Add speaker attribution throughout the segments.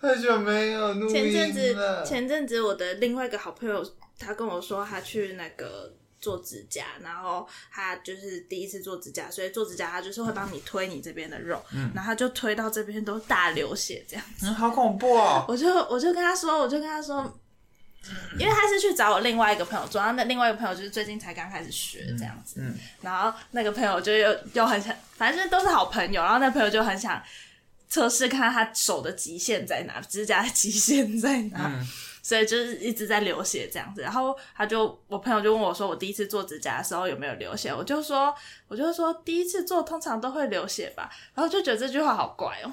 Speaker 1: 很久没有录
Speaker 2: 前阵子。前阵子我的另外一个好朋友，他跟我说他去那个做指甲，然后他就是第一次做指甲，所以做指甲他就是会帮你推你这边的肉，然后他就推到这边都大流血这样。
Speaker 1: 嗯，好恐怖哦！
Speaker 2: 我就我就跟他说，我就跟他说，因为他是去找我另外一个朋友做，然后那另外一个朋友就是最近才刚开始学这样子，
Speaker 1: 嗯
Speaker 2: 然后那个朋友就又又很想，反正都是好朋友，然后那朋友就很想测试看看他手的极限在哪，指甲的极限在哪，
Speaker 1: 嗯
Speaker 2: 所以就是一直在流血这样子。然后他就我朋友就问我说，我第一次做指甲的时候有没有流血？我就说，我就说第一次做通常都会流血吧，然后就觉得这句话好怪哦。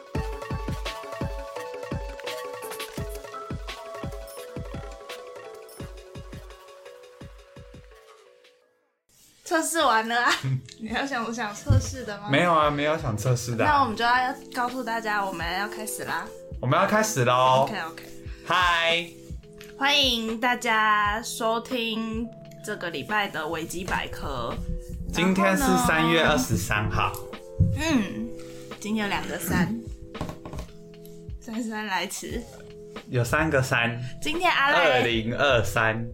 Speaker 2: 测试完了啊！你还有想想测试的吗？
Speaker 1: 没。有啊，没有想测试的啊、
Speaker 2: 那我们就要告诉大家，我们要开始啦。
Speaker 1: 我们要开始喽
Speaker 2: OK OK，
Speaker 1: 嗨，
Speaker 2: 欢迎大家收听这个礼拜的维基百科。
Speaker 1: 今天是三月二十三号。
Speaker 2: 嗯，今天有两个三，姗姗来迟。
Speaker 1: 有三个三，
Speaker 2: 今天阿
Speaker 1: 二
Speaker 2: 赖
Speaker 1: 零二三，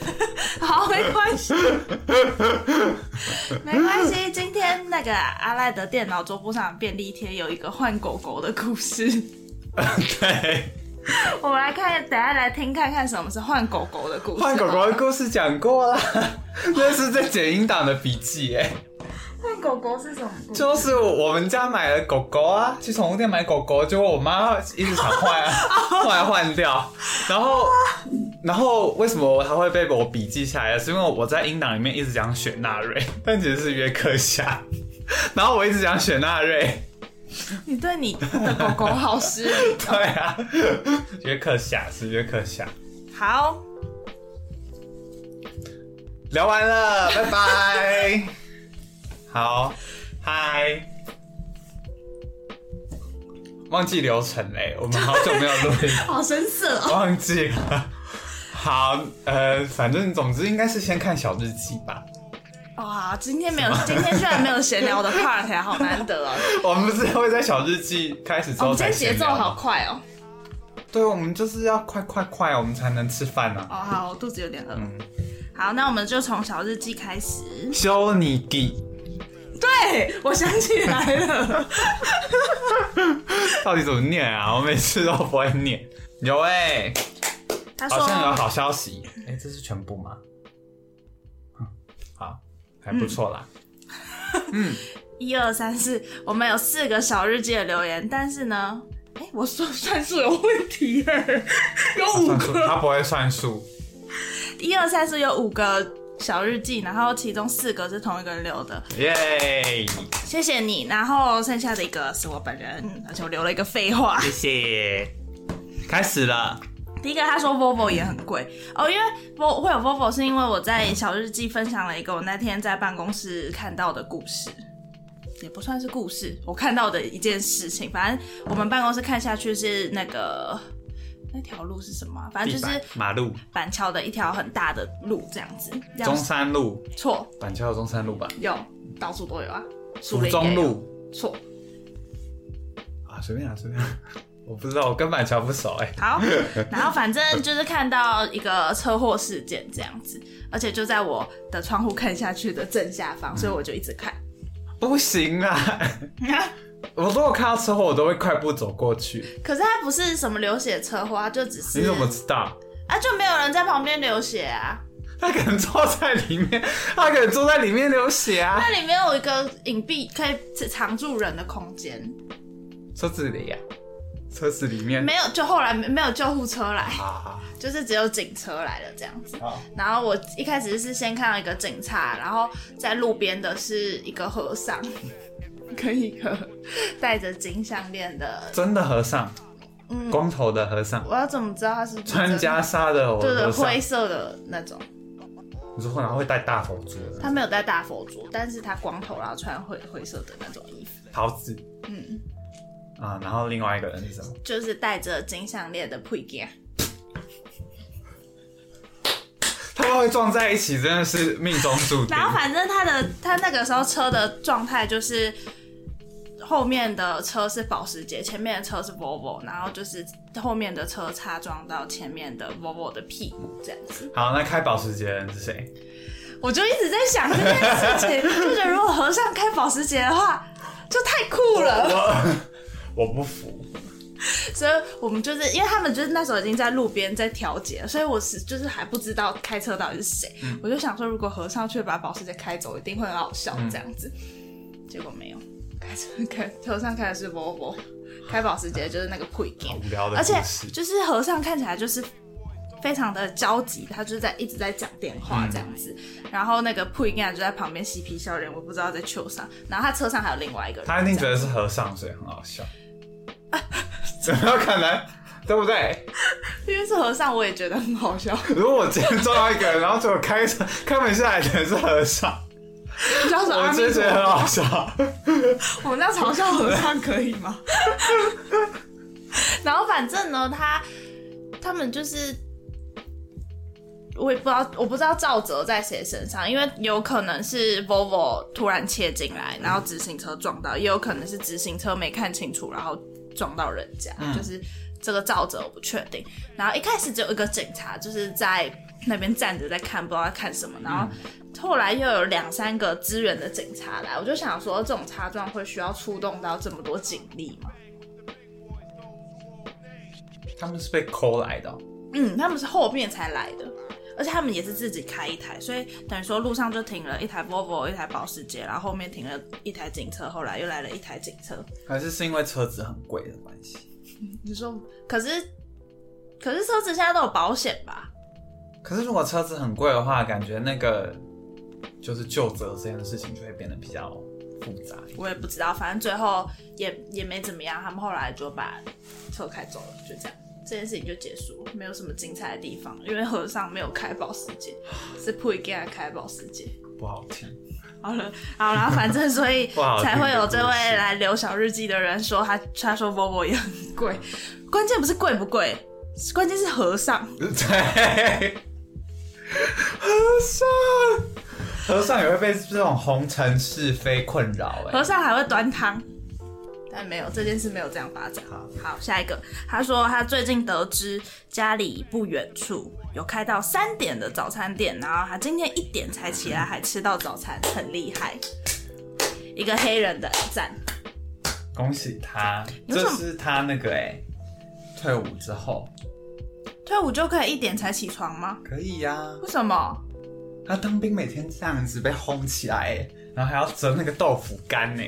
Speaker 2: 好，没关系，没关系。今天那个阿赖的电脑桌布上便利贴有一个换狗狗的故事，
Speaker 1: 对，
Speaker 2: 我们来看，等下来听看看什么是换狗狗的故事。
Speaker 1: 换狗狗的故事讲过啦，那是在剪音档的笔记哎，
Speaker 2: 换狗狗是什么？
Speaker 1: 就是我们家买了狗狗啊，去宠物店买狗狗，结果我妈一直想换啊，后来换掉，然后。然后为什么它会被我笔记下来？是因为我在音档里面一直讲雪纳瑞，但其实是约克夏。然后我一直讲雪纳瑞，
Speaker 2: 你对你的狗狗好失礼。
Speaker 1: 对啊，约克夏是约克夏。
Speaker 2: 好，
Speaker 1: 聊完了，拜拜。好，嗨。忘记流程嘞，我们好久没有录音，
Speaker 2: 好生色哦。
Speaker 1: 忘记了。好，呃，反正总之应该是先看小日记吧。
Speaker 2: 哇，今天没有，今天居然没有闲聊的 part，好难得哦。
Speaker 1: 我们不是会在小日记开始之
Speaker 2: 我们今天节奏好快哦。
Speaker 1: 对，我们就是要快快快，我们才能吃饭呢、
Speaker 2: 哦，好，我肚子有点饿。
Speaker 1: 嗯，
Speaker 2: 好，那我们就从小日记开始。
Speaker 1: 修你弟，
Speaker 2: 对，我想起来了。
Speaker 1: 到底怎么念啊？我每次都不会念。有哎、
Speaker 2: 他
Speaker 1: 好像有，好消息。哎、这是全部吗？嗯好，还不错啦。
Speaker 2: 嗯 一二三四，我们有四个小日记的留言，但是呢，哎，我说算数有问题耶，有五个。
Speaker 1: 他不会算数。
Speaker 2: 一二三四有五个小日记，然后其中四个是同一个人留的，
Speaker 1: 耶、
Speaker 2: 谢谢你。然后剩下的一个是我本人，而且我留了一个废话。
Speaker 1: 谢谢。开始了。
Speaker 2: 第一个他说 Volvo 也很贵哦，因为 Vol 会有 Volvo 是因为我在小日记分享了一个我那天在办公室看到的故事，也不算是故事，我看到的一件事情。反正我们办公室看下去是那个那条路是什么啊、反正就是
Speaker 1: 马路，
Speaker 2: 板桥的一条很大的路这样子。这
Speaker 1: 中山路，
Speaker 2: 错
Speaker 1: 板桥有中山路吧？
Speaker 2: 有到处都有啊，树
Speaker 1: 府
Speaker 2: 林也有
Speaker 1: 中路
Speaker 2: 错。
Speaker 1: 啊，随便啊，随便啊。我不知道，我跟板桥不熟哎、
Speaker 2: 好，然后反正就是看到一个车祸事件这样子，而且就在我的窗户看下去的正下方，所以我就一直看。
Speaker 1: 不行啊！我如果看到车祸，我都会快步走过去。
Speaker 2: 可是他不是什么流血车祸，他就只是
Speaker 1: 你怎么知道？
Speaker 2: 啊，就没有人在旁边流血啊。
Speaker 1: 他可能坐在里面，他可能坐在里面流血啊。
Speaker 2: 那里面有一个隐蔽可以藏住人的空间，
Speaker 1: 车子里呀、车子里面。
Speaker 2: 没有，就后来没没有救护车来，
Speaker 1: 啊，
Speaker 2: 就是只有警车来了这样子。
Speaker 1: 好，
Speaker 2: 然后我一开始是先看到一个警察，然后在路边的是一个和尚，跟一个戴着金项链的。
Speaker 1: 真的和尚，
Speaker 2: 嗯，
Speaker 1: 光头的和尚，
Speaker 2: 我要怎么知道他是
Speaker 1: 穿袈裟的
Speaker 2: 对对
Speaker 1: 和尚。
Speaker 2: 灰色的那种？
Speaker 1: 你说然后会戴大佛珠的
Speaker 2: 他没有戴大佛珠，但是他光头，然后穿灰灰色的那种衣服。
Speaker 1: 桃子
Speaker 2: 嗯，
Speaker 1: 啊，然后另外一个人是什么？
Speaker 2: 就是戴着金项链的配件。
Speaker 1: 他们会撞在一起，真的是命中注定
Speaker 2: 然。后反正他的他那个时候车的状态就是。后面的车是保时捷，前面的车是 Volvo，然后就是后面的车擦撞到前面的 Volvo 的屁股这样子。
Speaker 1: 好，那开保时捷的人是谁？
Speaker 2: 我就一直在想这件事情，就觉得如果和尚开保时捷的话，就太酷了。
Speaker 1: 我 我不服。
Speaker 2: 所以我们就是因为他们就是那时候已经在路边在调解，所以我是就是还不知道开车到底是谁。我就想说，如果和尚去把保时捷开走，一定会很好笑这样子。结果没有，开车开和尚开的是 Volvo，开保时捷就是那个配件
Speaker 1: 好。无聊的
Speaker 2: 而且。就是和尚看起来就是非常的焦急，他就是在一直在讲电话这样子，然后那个配件就在旁边嬉皮笑脸，我不知道在球上，然后他车上还有另外一个人，
Speaker 1: 他一定觉得是和尚，所以很好笑。怎么可能？对不对？
Speaker 2: 因为是和尚，我也觉得很好笑，
Speaker 1: 如果我今天撞到一个人，然后结果开车开门下来的人是和尚，我
Speaker 2: 阿弥陀
Speaker 1: 真的觉得很好笑。
Speaker 2: 我们这样嘲笑和尚可以吗？然后反正呢，他他们就是，我也不知道，我不知道赵哲在谁身上，因为有可能是 Volvo 突然切进来，然后直行车撞到，也有可能是直行车没看清楚，然后撞到人家，就是这个赵哲我不确定。然后一开始只有一个警察，就是在那边站着在看，不知道在看什么，然后。后来又有两三个支援的警察来，我就想说，这种擦撞会需要出动到这么多警力吗？
Speaker 1: 他们是被抠来的哦、
Speaker 2: 嗯，他们是后面才来的，而且他们也是自己开一台，所以等于说路上就停了一台 Volvo，一台保时捷，然后后面停了一台警车，后来又来了一台警车。
Speaker 1: 还是是因为车子很贵的关系？
Speaker 2: 你说，可是可是车子现在都有保险吧？
Speaker 1: 可是如果车子很贵的话，感觉那个就是就责这件事情就会变得比较复杂。
Speaker 2: 我也不知道，反正最后也也没怎么样，他们后来就把车开走了，就这样。这件事情就结束了，没有什么精彩的地方，因为和尚没有开保时捷，是配给他开保时捷。
Speaker 1: 不好听。
Speaker 2: 好了，好了，反正所以 才会有这位来留小日记的人说他他说 Volvo 也很贵，关键不是贵不贵，关键是和尚。
Speaker 1: 对，和尚，和尚也会被这种红尘是非困扰哎。
Speaker 2: 和尚还会端汤，但没有这件事没有这样发展。
Speaker 1: 好
Speaker 2: 好，下一个，他说他最近得知家里不远处有开到三点的早餐店，然后他今天一点才起来，还吃到早餐，很厉害。一个黑人的赞，
Speaker 1: 恭喜他，这是他那个哎、退伍之后
Speaker 2: 退伍就可以一点才起床吗？
Speaker 1: 可以呀、
Speaker 2: 为什么？
Speaker 1: 他当兵每天这样子被轰起来哎，然后还要折那个豆腐干呢，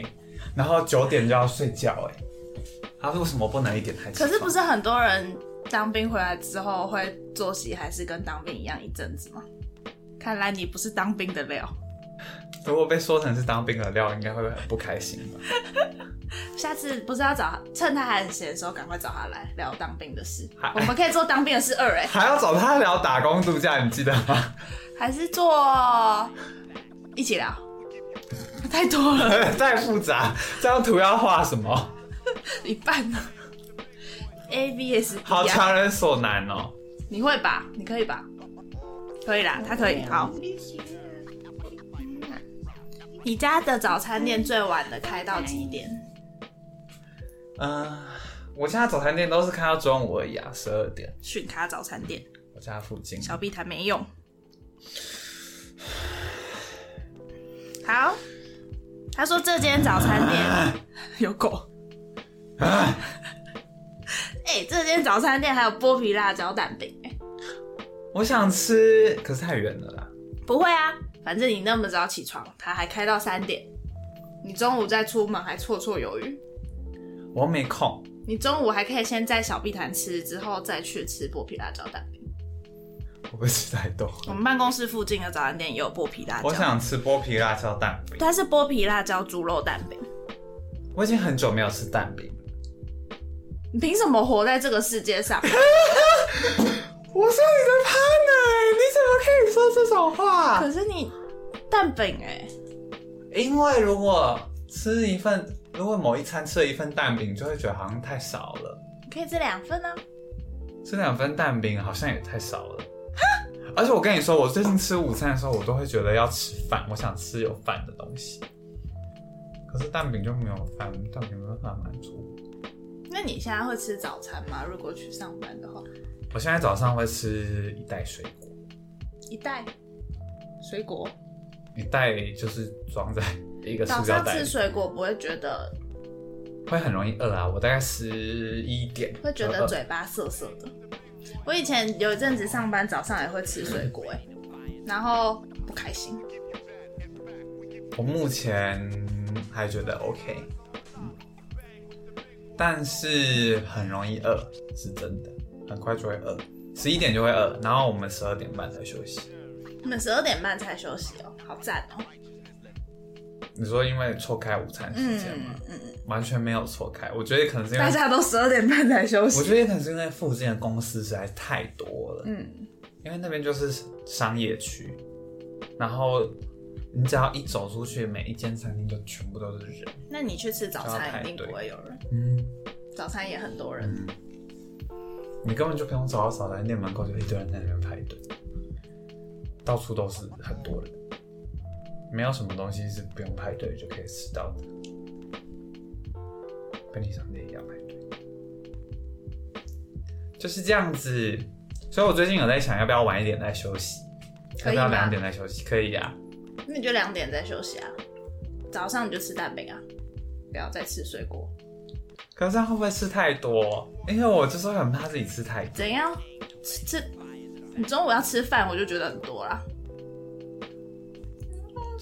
Speaker 1: 然后九点就要睡觉哎。他为什么不能一点才起床？
Speaker 2: 可是不是很多人当兵回来之后会作息还是跟当兵一样一阵子吗？看来你不是当兵的料。
Speaker 1: 如果被说成是当兵的料，应该会很不开心吧？
Speaker 2: 下次不是要找，趁他还很闲的时候，赶快找他来聊当兵的事。我们可以做当兵的事二哎、
Speaker 1: 还要找他聊打工度假，你记得吗？
Speaker 2: 还是做一起聊，太多了，
Speaker 1: 太复杂，这张图要画什么？
Speaker 2: 一半呢。A B S
Speaker 1: 好强人所难哦。
Speaker 2: 你会吧？你可以吧？可以啦，他可以。好，你家的早餐店最晚的开到几点？
Speaker 1: 嗯、我家早餐店都是开到中午而已啊，十二点。
Speaker 2: 讯卡早餐店，
Speaker 1: 我家附近。
Speaker 2: 小碧潭没用。好，他说这间早餐店 有狗。
Speaker 1: 啊
Speaker 2: 哎、这间早餐店还有剥皮辣椒蛋饼、哎，
Speaker 1: 我想吃，可是太远了啦。
Speaker 2: 不会啊，反正你那么早起床，他还开到三点，你中午再出门还绰绰有余。
Speaker 1: 我没空，
Speaker 2: 你中午还可以先在小碧潭吃，之后再去吃剥皮辣椒蛋饼。
Speaker 1: 我不会吃太多？
Speaker 2: 我们办公室附近的早餐店也有剥皮辣椒，
Speaker 1: 我想吃剥皮辣椒蛋饼。
Speaker 2: 它是剥皮辣椒猪肉蛋饼。
Speaker 1: 我已经很久没有吃蛋饼了。
Speaker 2: 你凭什么活在这个世界上？
Speaker 1: 我是你的 partner，你怎么可以说这种话？
Speaker 2: 可是你蛋饼哎、
Speaker 1: 因为如果吃一份，如果某一餐吃了一份蛋饼，就会觉得好像太少了。
Speaker 2: 你可以吃两份啊。
Speaker 1: 吃两份蛋饼好像也太少了。而且我跟你说，我最近吃午餐的时候，我都会觉得要吃饭，我想吃有饭的东西。可是蛋饼就没有饭，蛋饼没有办法满足。
Speaker 2: 那你现在会吃早餐吗？如果去上班的话，
Speaker 1: 我现在早上会吃一袋水果，
Speaker 2: 一袋水果。
Speaker 1: 一袋就是装在一个塑
Speaker 2: 早上吃
Speaker 1: 胶袋里，
Speaker 2: 水果不会觉得
Speaker 1: 会很容易饿啊。我大概十一点
Speaker 2: 会觉得嘴巴涩涩的。我以前有一阵子上班早上也会吃水果 哎、然后不开心。
Speaker 1: 我目前还觉得 OK，但是很容易饿，是真的，很快就会饿，十一点就会饿，然后我们十二点半才休息。
Speaker 2: 你们十二点半才休息哦，好赞哦。
Speaker 1: 你说因为错开午餐时间吗？
Speaker 2: 嗯嗯，
Speaker 1: 完全没有错开，我觉得可能是因为
Speaker 2: 大，家都十二点半才休息
Speaker 1: 我
Speaker 2: 息。
Speaker 1: 觉得可能是因为附近的公司实在太多了，
Speaker 2: 嗯，
Speaker 1: 因为那边就是商业区，然后你只要一走出去，每一间餐厅就全部都是人。
Speaker 2: 那你去吃早餐一定不会有人，
Speaker 1: 嗯，
Speaker 2: 早餐也很多人。
Speaker 1: 嗯，你根本就不用走到早餐店门口，就一堆人在那边排队，到处都是很多人，没有什么东西是不用排队就可以吃到的，便利商店也要排队，就是这样子。所以我最近有在想，要不要晚一点再休息，要不要两点再休息？可以啊，
Speaker 2: 那你就两点再休息啊，早上你就吃蛋饼啊，不要再吃水果。
Speaker 1: 可是这样会不会吃太多？因为我就是会很怕自己吃太多。
Speaker 2: 怎样？吃吃，你中午要吃饭，我就觉得很多啦。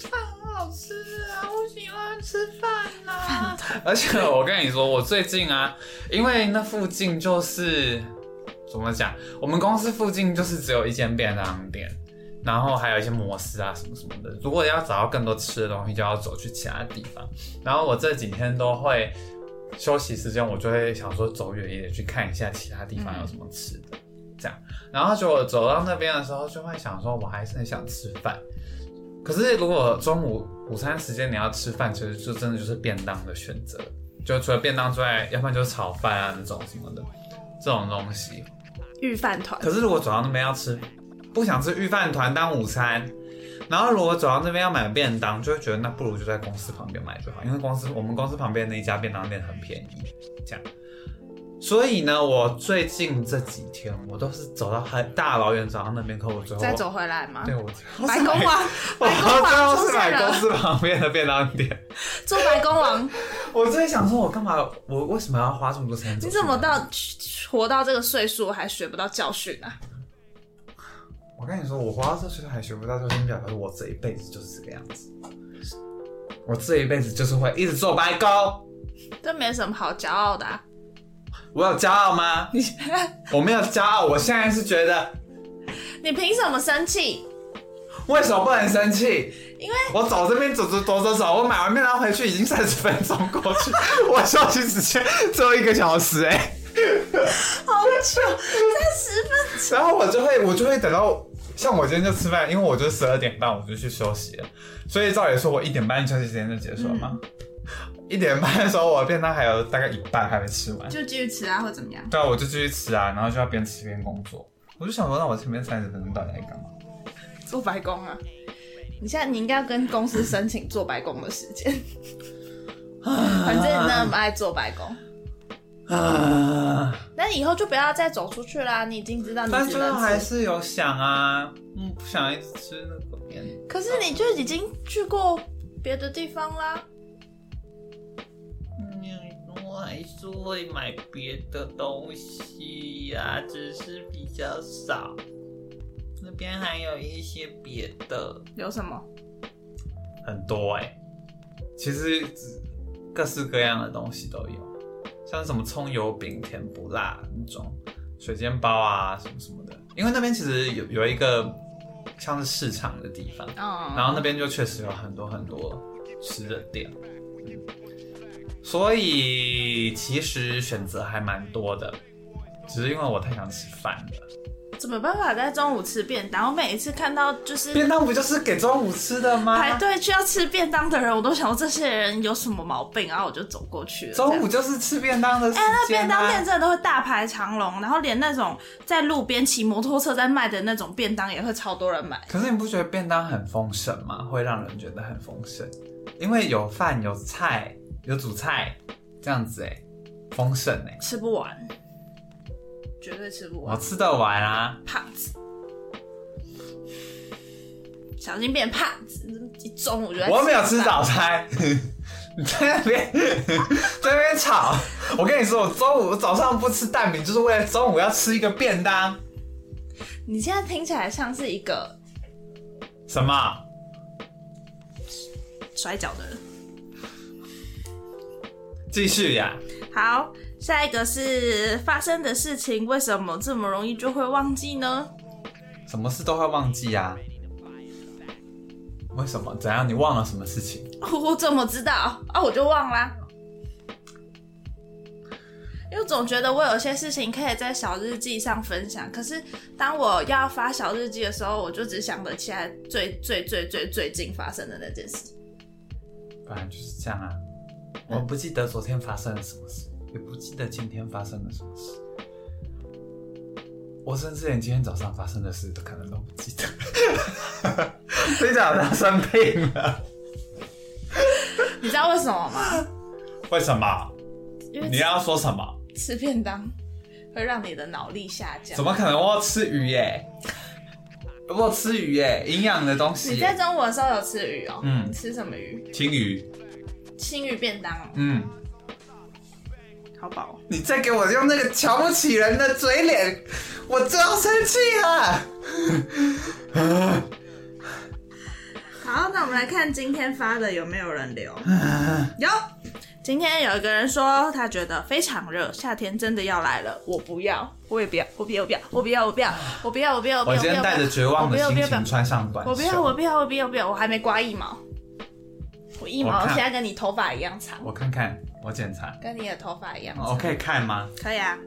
Speaker 2: 饭很好吃啊，我喜欢吃饭啊。
Speaker 1: 而且我跟你说，我最近啊，因为那附近就是怎么讲，我们公司附近就是只有一间便当店，然后还有一些摩斯啊什么什么的。如果要找到更多吃的东西，就要走去其他地方。然后我这几天都会休息时间，我就会想说走远一点去看一下其他地方有什么吃的，这样。然后就我走到那边的时候，就会想说，我还是很想吃饭。可是如果中午午餐时间你要吃饭，其实就真的就是便当的选择，就除了便当之外，要不然就是炒饭啊那种什么的这种东西。
Speaker 2: 御饭团，
Speaker 1: 可是如果走到那边要吃，不想吃御饭团当午餐，然后如果走到那边要买便当，就会觉得那不如就在公司旁边买就好，因为公司我们公司旁边那一家便当店很便宜，这样。所以呢，我最近这几天我都是走到很大老远走到那边，可我最后
Speaker 2: 再走回来吗？
Speaker 1: 对 我
Speaker 2: 白宫王，
Speaker 1: 我
Speaker 2: 白宫
Speaker 1: 最后
Speaker 2: 王出
Speaker 1: 是买公司旁边的便当店。
Speaker 2: 做白宫王，
Speaker 1: 我最想说，我干嘛？我为什么要花这么多钱
Speaker 2: 你怎么到活到这个岁数还学不到教训啊？
Speaker 1: 我跟你说，我活到这岁数还学不到，就先表示我这一辈子就是这个样子。我这一辈子就是会一直做白工。
Speaker 2: 这没什么好骄傲的、啊。
Speaker 1: 我有骄傲吗？
Speaker 2: 你
Speaker 1: 我没有骄傲，我现在是觉得，
Speaker 2: 你凭什么生气？
Speaker 1: 为什么不能生气？
Speaker 2: 因为
Speaker 1: 我走这边走走走走走，我买完面然后回去已经三十分钟过去，我休息时间只有一个小时哎、
Speaker 2: 好久，三十分
Speaker 1: 然后我就会我就会等到，像我今天就吃饭，因为我就十二点半我就去休息了，所以照理说我一点半休息时间就结束了嘛。一点半的时候，我的便当还有大概一半还没吃完，
Speaker 2: 就继续吃啊，或怎么样？
Speaker 1: 对啊，我就继续吃啊，然后就要边吃边工作。我就想说，那我前面三十分钟到底在干嘛？
Speaker 2: 做白工啊！你现在你应该要跟公司申请做白工的时间，反正你那么爱做白工，
Speaker 1: 啊！
Speaker 2: 那以后就不要再走出去啦。你已经知道你
Speaker 1: 但最后还是有想啊，嗯，不想一直吃那个便当。
Speaker 2: 可是你就已经去过别的地方啦。
Speaker 1: 还是会买别的东西呀、只是比较少。那边还有一些别的，
Speaker 2: 有什么？
Speaker 1: 很多哎、其实各式各样的东西都有，像什么葱油饼、甜不辣那种水煎包啊，什么什么的。因为那边其实有有一个像是市场的地方，
Speaker 2: 嗯，
Speaker 1: 然后那边就确实有很多很多吃的店，嗯所以其实选择还蛮多的，只是因为我太想吃饭了。
Speaker 2: 怎么办法在中午吃便当？我每一次看到就是
Speaker 1: 便当不就是给中午吃的吗？
Speaker 2: 排队去要吃便当的人，我都想说这些人有什么毛病，然后我就走过去了。
Speaker 1: 中午就是吃便当的时间、
Speaker 2: 哎、
Speaker 1: 啊。
Speaker 2: 那便当店真的都会大排长龙，然后连那种在路边骑摩托车在卖的那种便当也会超多人买。
Speaker 1: 可是你不觉得便当很丰盛吗？会让人觉得很丰盛，因为有饭、有菜、有主菜，这样子哎，丰盛哎，
Speaker 2: 吃不完，绝对吃不完我。
Speaker 1: 吃得完啊。
Speaker 2: 胖子，小心变胖子。一中午就在
Speaker 1: 我没有吃早餐，你 在那边 在那边吵。我跟你说，我中午早上不吃蛋饼，就是为了中午要吃一个便当。
Speaker 2: 你现在听起来像是一个
Speaker 1: 什么？
Speaker 2: 摔跤的人。
Speaker 1: 继续呀。
Speaker 2: 好，下一个是发生的事情，为什么这么容易就会忘记呢？
Speaker 1: 什么事都会忘记啊？为什么？怎样？你忘了什么事情？
Speaker 2: 我怎么知道啊？我就忘啦。因为总觉得我有些事情可以在小日记上分享，可是当我要发小日记的时候，我就只想得起来最最最最最近发生的那件事。
Speaker 1: 本来就是这样啊。我不记得昨天发生了什么事，也不记得今天发生了什么事。我甚至连今天早上发生的事都可能都不记得。你讲他生病了？
Speaker 2: 你知道为什么吗？
Speaker 1: 为什么？你要说什么？
Speaker 2: 吃便当会让你的脑力下降
Speaker 1: 怎。么可能？我要吃鱼耶！我有吃鱼耶，营养的东西
Speaker 2: 你在。中午的时候有吃鱼哦？
Speaker 1: 嗯
Speaker 2: 你吃什么鱼？
Speaker 1: 青鱼。
Speaker 2: 青鱼便当，
Speaker 1: 嗯，
Speaker 2: 好饱。
Speaker 1: 你再给我用那个瞧不起人的嘴脸，我就要生气了。
Speaker 2: 好，那我们来看今天发的有没有人留？有。今天有一个人说，他觉得非常热，夏天真的要来了。我不要，我也不要，我不要，我不要，我不要，我不要，我不要，我不要。我
Speaker 1: 今天带着绝望的心情穿上短袖。
Speaker 2: 我不要，我不要，我不要，我不要，我还没刮一毛。我一毛
Speaker 1: 我看
Speaker 2: 现在跟你头发一样长，
Speaker 1: 我看看，我检查。
Speaker 2: 跟你的头发一样长，
Speaker 1: 我可以看吗？
Speaker 2: 可以啊。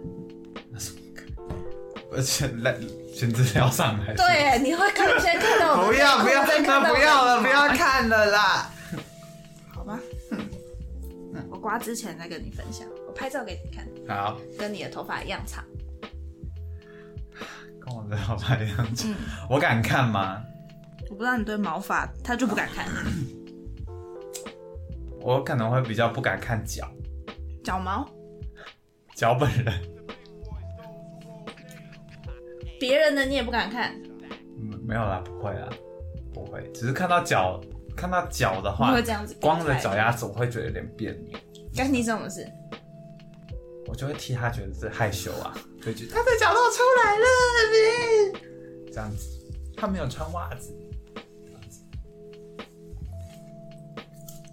Speaker 1: 而且来选资料上来。
Speaker 2: 对，你会看先 看到我的
Speaker 1: 不要不要，那不要了，不要看了啦。
Speaker 2: 好吧？我刮之前再跟你分享，我拍照给你看，
Speaker 1: 好，
Speaker 2: 跟你的头发一样长。
Speaker 1: 跟我的头发一样长
Speaker 2: 嗯，
Speaker 1: 我敢看吗？
Speaker 2: 我不知道你对毛发，他就不敢看
Speaker 1: 我可能会比较不敢看脚，
Speaker 2: 脚毛，
Speaker 1: 脚本人。
Speaker 2: 别人的你也不敢看，
Speaker 1: 嗯，没有啦，不会啦，不会，只是看到脚，看到脚的
Speaker 2: 你
Speaker 1: 话
Speaker 2: 会，这样子
Speaker 1: 光着脚丫子我会觉得有点别扭，
Speaker 2: 干你什么事？
Speaker 1: 我就会替他觉得是害羞啊，就觉得他的脚露出来了，这样子，他没有穿袜子，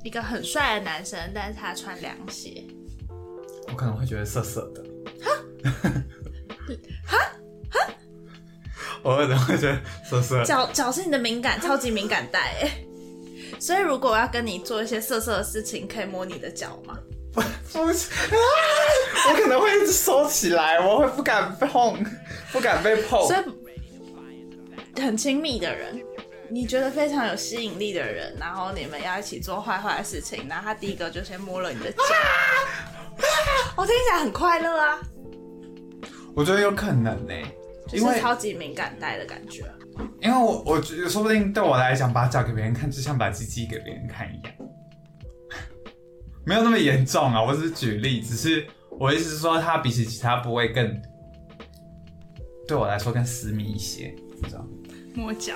Speaker 2: 一个很帅的男生，但是他穿凉鞋，
Speaker 1: 我可能会觉得涩涩的。我可能会觉得涩涩。
Speaker 2: 脚脚是你的敏感，超级敏感带哎。所以如果我要跟你做一些色色的事情，可以摸你的脚吗？
Speaker 1: 不是，啊我可能会一直收起来，我会不敢碰，不敢被碰。
Speaker 2: 所以很亲密的人，你觉得非常有吸引力的人，然后你们要一起做坏坏的事情，然后他第一个就先摸了你的脚，我听起来很快乐啊，
Speaker 1: 我觉得有可能呢、因为
Speaker 2: 就是超级敏感带的感觉。
Speaker 1: 因为我我觉得说不定对我来讲，把脚给别人看，就像把鸡鸡给别人看一样，没有那么严重啊。我只是举例，只是我的意思是说，它比起其他部位更对我来说更私密一些，你知道吗？
Speaker 2: 摸脚，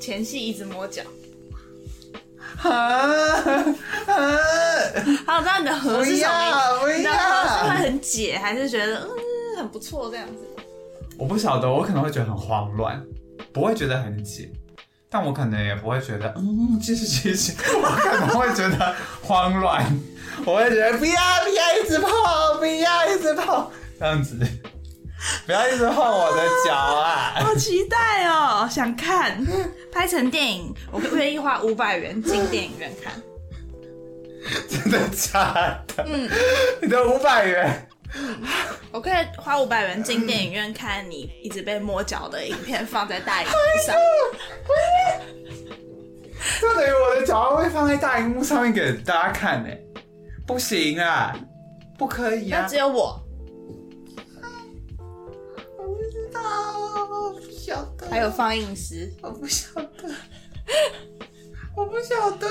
Speaker 2: 前戏一直摸脚。
Speaker 1: 啊啊！
Speaker 2: 好，我知道你的核是什么意思？
Speaker 1: 不
Speaker 2: 你的核是会很解，还是觉得嗯很不错这样子？
Speaker 1: 我不晓得，我可能会觉得很慌乱，不会觉得很解，但我可能也不会觉得，嗯，继续继续，我可能会觉得慌乱，我会觉得不要不要一直碰，不要一直碰，这样子，不要一直晃我的脚啊！
Speaker 2: 好期待哦，想看拍成电影，我愿意花五百元进电影院看。
Speaker 1: 真的假的？嗯，你的五百元，
Speaker 2: 我可以花五百元进电影院看你一直被摸脚的影片，放在大荧幕上。
Speaker 1: 就等于我的脚会放在大荧幕上面给大家看呢？不行啊，不可以啊！
Speaker 2: 那只有我，
Speaker 1: 道，我不晓得。
Speaker 2: 还有放映师，
Speaker 1: 我不晓得，我不晓得。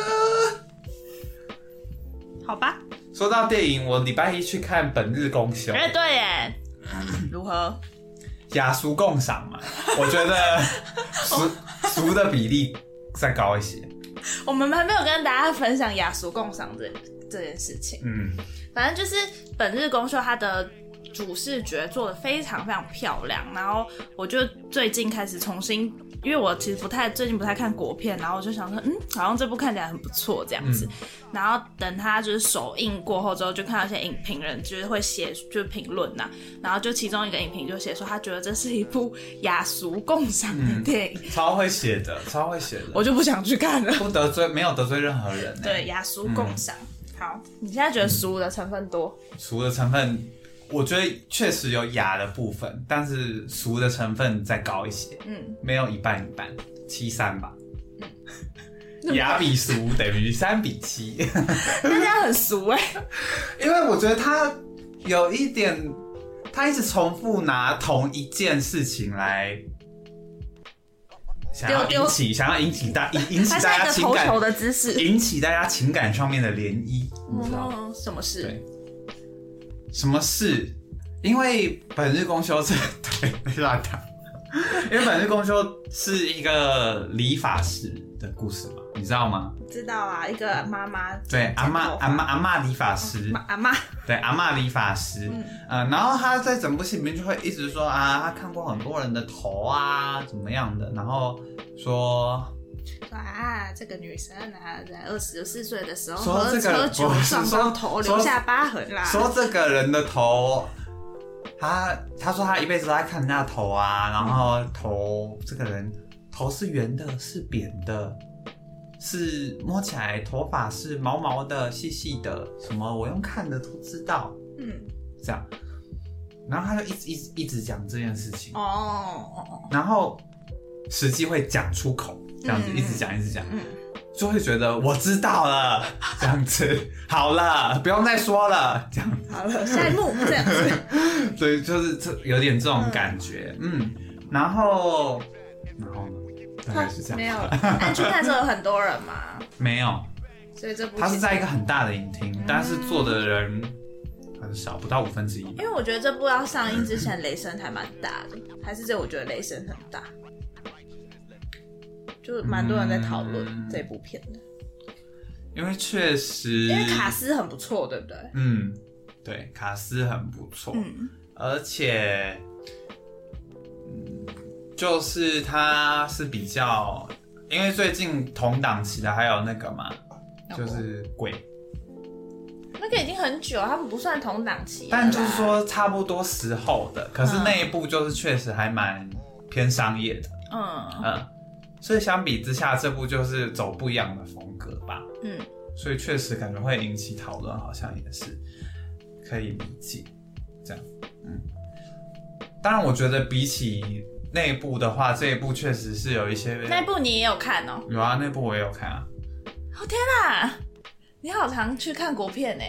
Speaker 2: 好吧。
Speaker 1: 说到电影，我礼拜一去看《本日公休》。
Speaker 2: 哎，对耶，如何？
Speaker 1: 雅俗共赏嘛，我觉得 俗俗的比例再高一些。
Speaker 2: 我们还没有跟大家分享雅俗共赏这这件事情。嗯，反正就是《本日公休》它的主视觉做的非常非常漂亮，然后我就最近开始重新。因为我其实不太最近不太看国片，然后我就想说，嗯，好像这部看起来很不错这样子。然后等它就是首映过后之后，就看到一些影评人就是会写就是评论呐，然后就其中一个影评就写说，他觉得这是一部雅俗共赏的电影，
Speaker 1: 超会写的，超会写的，
Speaker 2: 我就不想去看了，
Speaker 1: 不得罪，没有得罪任何人。
Speaker 2: 对，雅俗共赏。好，你现在觉得俗的成分多？
Speaker 1: 俗的成分。我觉得确实有雅的部分，但是俗的成分再高一些。嗯，没有一半一半，七三吧。雅比俗等于三比七。
Speaker 2: 那这样很俗哎。
Speaker 1: 因为我觉得他有一点，他一直重复拿同一件事情来，想要引起，想要引起大引引起大家情感
Speaker 2: 的姿势，
Speaker 1: 引起大家情感上面的涟漪。
Speaker 2: 嗯，什么事？
Speaker 1: 对。什么事？因为本日公休是对乱打，因为本日公休是一个理发师的故事嘛，你知道吗？
Speaker 2: 知道啊，一个妈妈
Speaker 1: 对阿妈阿妈阿妈理发师，
Speaker 2: 阿妈
Speaker 1: 对阿妈理发师，嗯，然后他在整部戏里面就会一直说啊，他看过很多人的头啊，怎么样的，然后说。
Speaker 2: 说啊，这个女生啊，在二十四岁的时候喝喝酒撞到头，留下疤痕啦。
Speaker 1: 说这个人的头，他他说他一辈子都在看人家头啊，然后头这个人头是圆的，是扁的，是摸起来头发是毛毛的、细细的，什么我用看的都知道。嗯，这样，然后他就一直一直一直讲这件事情哦，然后实际会讲出口。这样子一直讲一直讲，就会觉得我知道了，这样子好了，不用再说了，这样
Speaker 2: 好了，下一幕这样子，
Speaker 1: 对，就是这有点这种感觉，嗯，然后然后呢，大概是这样，
Speaker 2: 没有，安全看的时候有很多人吗？
Speaker 1: 没有，
Speaker 2: 所以这部
Speaker 1: 他是在一个很大的影厅，但是坐的人很少，不到五分之一。因
Speaker 2: 为我觉得这部要上映之前雷声还蛮大的，还是这我觉得雷声很大。就蛮多人在讨论这部片的，
Speaker 1: 因为确实，
Speaker 2: 因为卡斯很不错，对不对？
Speaker 1: 嗯，对，卡斯很不错，嗯，而且，嗯，就是他是比较，因为最近同档期的还有那个嘛，就是鬼，
Speaker 2: 那个已经很久，他们不算同档期，
Speaker 1: 但就是说差不多时候的，可是那一部就是确实还蛮偏商业的，嗯。嗯。所以相比之下，这部就是走不一样的风格吧。嗯，所以确实感觉会引起讨论，好像也是可以理解。这样，嗯，当然，我觉得比起那部的话，这一部确实是有一些。
Speaker 2: 那部你也有看哦？
Speaker 1: 有啊，那部我也有看啊。
Speaker 2: 哦天哪，你好常去看国片呢？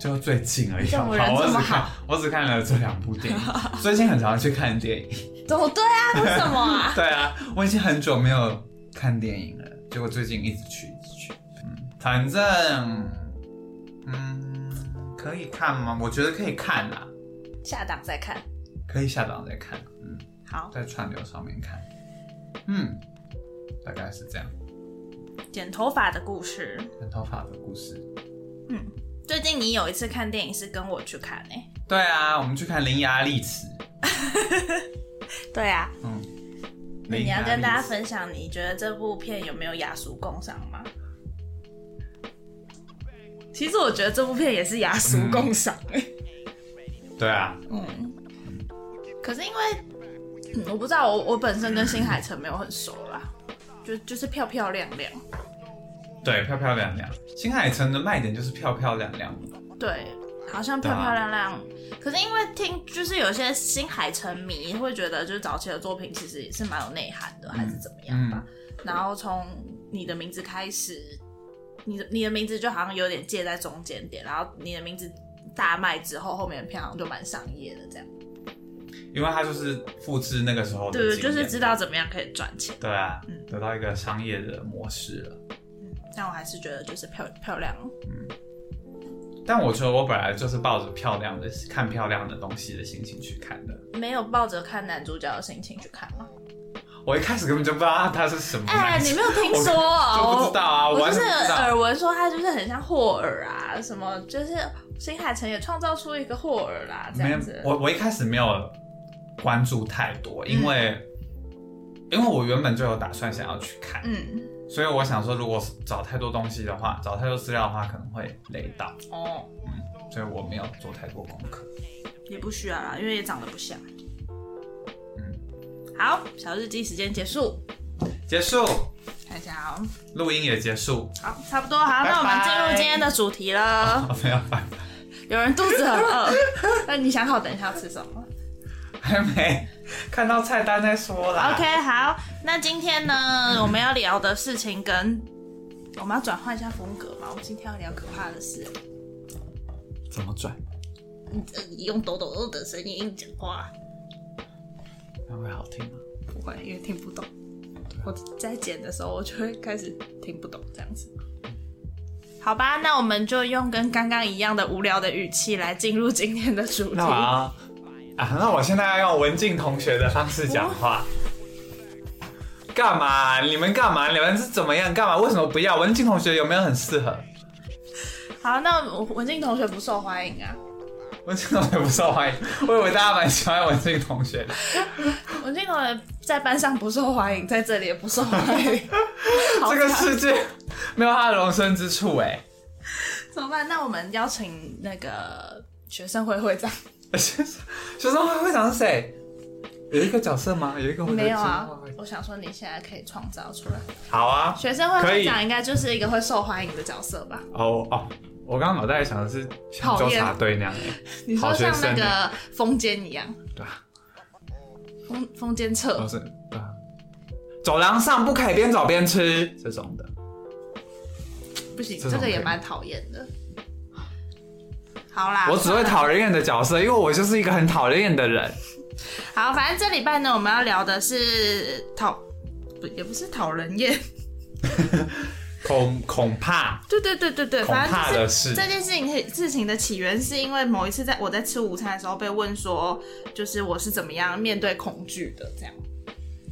Speaker 1: 就最近而已。
Speaker 2: 好，我
Speaker 1: 只看，我只看了这两部电影。最近很常去看电影。
Speaker 2: 哦，对啊，为什么啊？
Speaker 1: 对啊，我已经很久没有看电影了，结果最近一直去，一直去。嗯，反正，嗯，可以看吗？我觉得可以看啦。
Speaker 2: 下档再看。
Speaker 1: 可以下档再看。
Speaker 2: 嗯，好，
Speaker 1: 在串流上面看。嗯，大概是这样。
Speaker 2: 剪头发的故事。
Speaker 1: 剪头发的故事。
Speaker 2: 嗯，最近你有一次看电影是跟我去看呢？
Speaker 1: 对啊，我们去看《伶牙俐齿》。
Speaker 2: 对啊，嗯，你要跟大家分享，你觉得这部片有没有雅俗共赏吗？其实我觉得这部片也是雅俗共赏。哎、
Speaker 1: 对啊，
Speaker 2: 嗯，可是因为、嗯我不知道，我我本身跟新海诚没有很熟啦，就就是漂漂亮亮，
Speaker 1: 对，漂漂亮亮。新海诚的卖点就是漂漂亮亮。
Speaker 2: 对，好像漂漂亮亮。可是因为听就是有些新海诚迷会觉得，就是早期的作品其实也是蛮有内涵的，还是怎么样吧。然后从你的名字开始，你的你的名字就好像有点介在中间点，然后你的名字大卖之后，后面的片好像就蛮商业的这样。
Speaker 1: 因为他就是复制那个时候的
Speaker 2: 对，就是知道怎么样可以赚钱。
Speaker 1: 对啊，
Speaker 2: 嗯
Speaker 1: 得到一个商业的模式了。
Speaker 2: 但我还是觉得就是漂漂亮。
Speaker 1: 但我觉得我本来就是抱着漂亮的看漂亮的东西的心情去看的。
Speaker 2: 没有抱着看男主角的心情去看吗？
Speaker 1: 我一开始根本就不知道他是什么
Speaker 2: 哎、你没有听 说
Speaker 1: 我
Speaker 2: 哦？
Speaker 1: 就不知道啊，
Speaker 2: 我就是。耳闻说他就是很像霍尔啊，什么就是新海诚也创造出一个霍尔啦，这样子。，
Speaker 1: 我我一开始没有关注太多，因为、因为我原本就有打算想要去看，
Speaker 2: 嗯，
Speaker 1: 所以我想说，如果找太多东西的话，找太多资料的话，可能会累到，
Speaker 2: 哦，
Speaker 1: 所以我没有做太多功课。
Speaker 2: 也不需要啦，因为也长得不像。
Speaker 1: 嗯，
Speaker 2: 好，小日记时间结束，
Speaker 1: 结束，
Speaker 2: 看一下哦。
Speaker 1: 录音也结束。
Speaker 2: 好，差不多，好，那我们进入今天的主题了。
Speaker 1: 哦，没有，拜拜，
Speaker 2: 有人肚子很饿，那你想好等一下要吃什么？
Speaker 1: 还没看到菜单再说啦。
Speaker 2: OK，好，那今天呢，我们要聊的事情跟我们要转换一下风格嘛。我们今天要聊可怕的事，
Speaker 1: 怎么转？
Speaker 2: 你用抖抖抖的声音讲话，
Speaker 1: 那会好听吗？
Speaker 2: 不会，因为听不懂。我在剪的时候，我就会开始听不懂这样子。好吧，那我们就用跟刚刚一样的无聊的语气来进入今天的主题
Speaker 1: 那。我要啊，那我现在要用文静同学的方式讲话。干嘛？你们干嘛？你们是怎么样？干嘛？为什么不要？文静同学有没有很适合？
Speaker 2: 好，那文静同学不受欢迎啊。
Speaker 1: 文静同学不受欢迎，我以为大家蛮喜欢文静同学的。
Speaker 2: 文静同学在班上不受欢迎，在这里也不受欢迎。好
Speaker 1: 这个世界没有他的容身之处哎。
Speaker 2: 怎么办？那我们邀请那个学生会会长。
Speaker 1: 学生会会长是谁？有一个角色吗？有一个
Speaker 2: 没有啊我想说你现在可以创造出来。
Speaker 1: 好啊。
Speaker 2: 学生会会长应该就是一个会受欢迎的角色吧？
Speaker 1: 哦哦，我刚刚脑袋里想的是像
Speaker 2: 讨厌
Speaker 1: 纠察队那样哎。
Speaker 2: 你说像那个风间一样，
Speaker 1: 对啊，
Speaker 2: 风风间侧
Speaker 1: 都是对啊。走廊上不可以边走边吃这种的。
Speaker 2: 不行，
Speaker 1: 这
Speaker 2: 个也蛮讨厌的。好啦，
Speaker 1: 我只会讨人厌的角色，因为我就是一个很讨人厌的人。
Speaker 2: 好，反正这礼拜呢，我们要聊的是讨不也不是讨人厌，
Speaker 1: 恐恐怕
Speaker 2: 对对对对对，
Speaker 1: 恐
Speaker 2: 反正就是
Speaker 1: 怕的是，
Speaker 2: 这件事情事情的起源是因为某一次在我在吃午餐的时候被问说，就是我是怎么样面对恐惧的这样。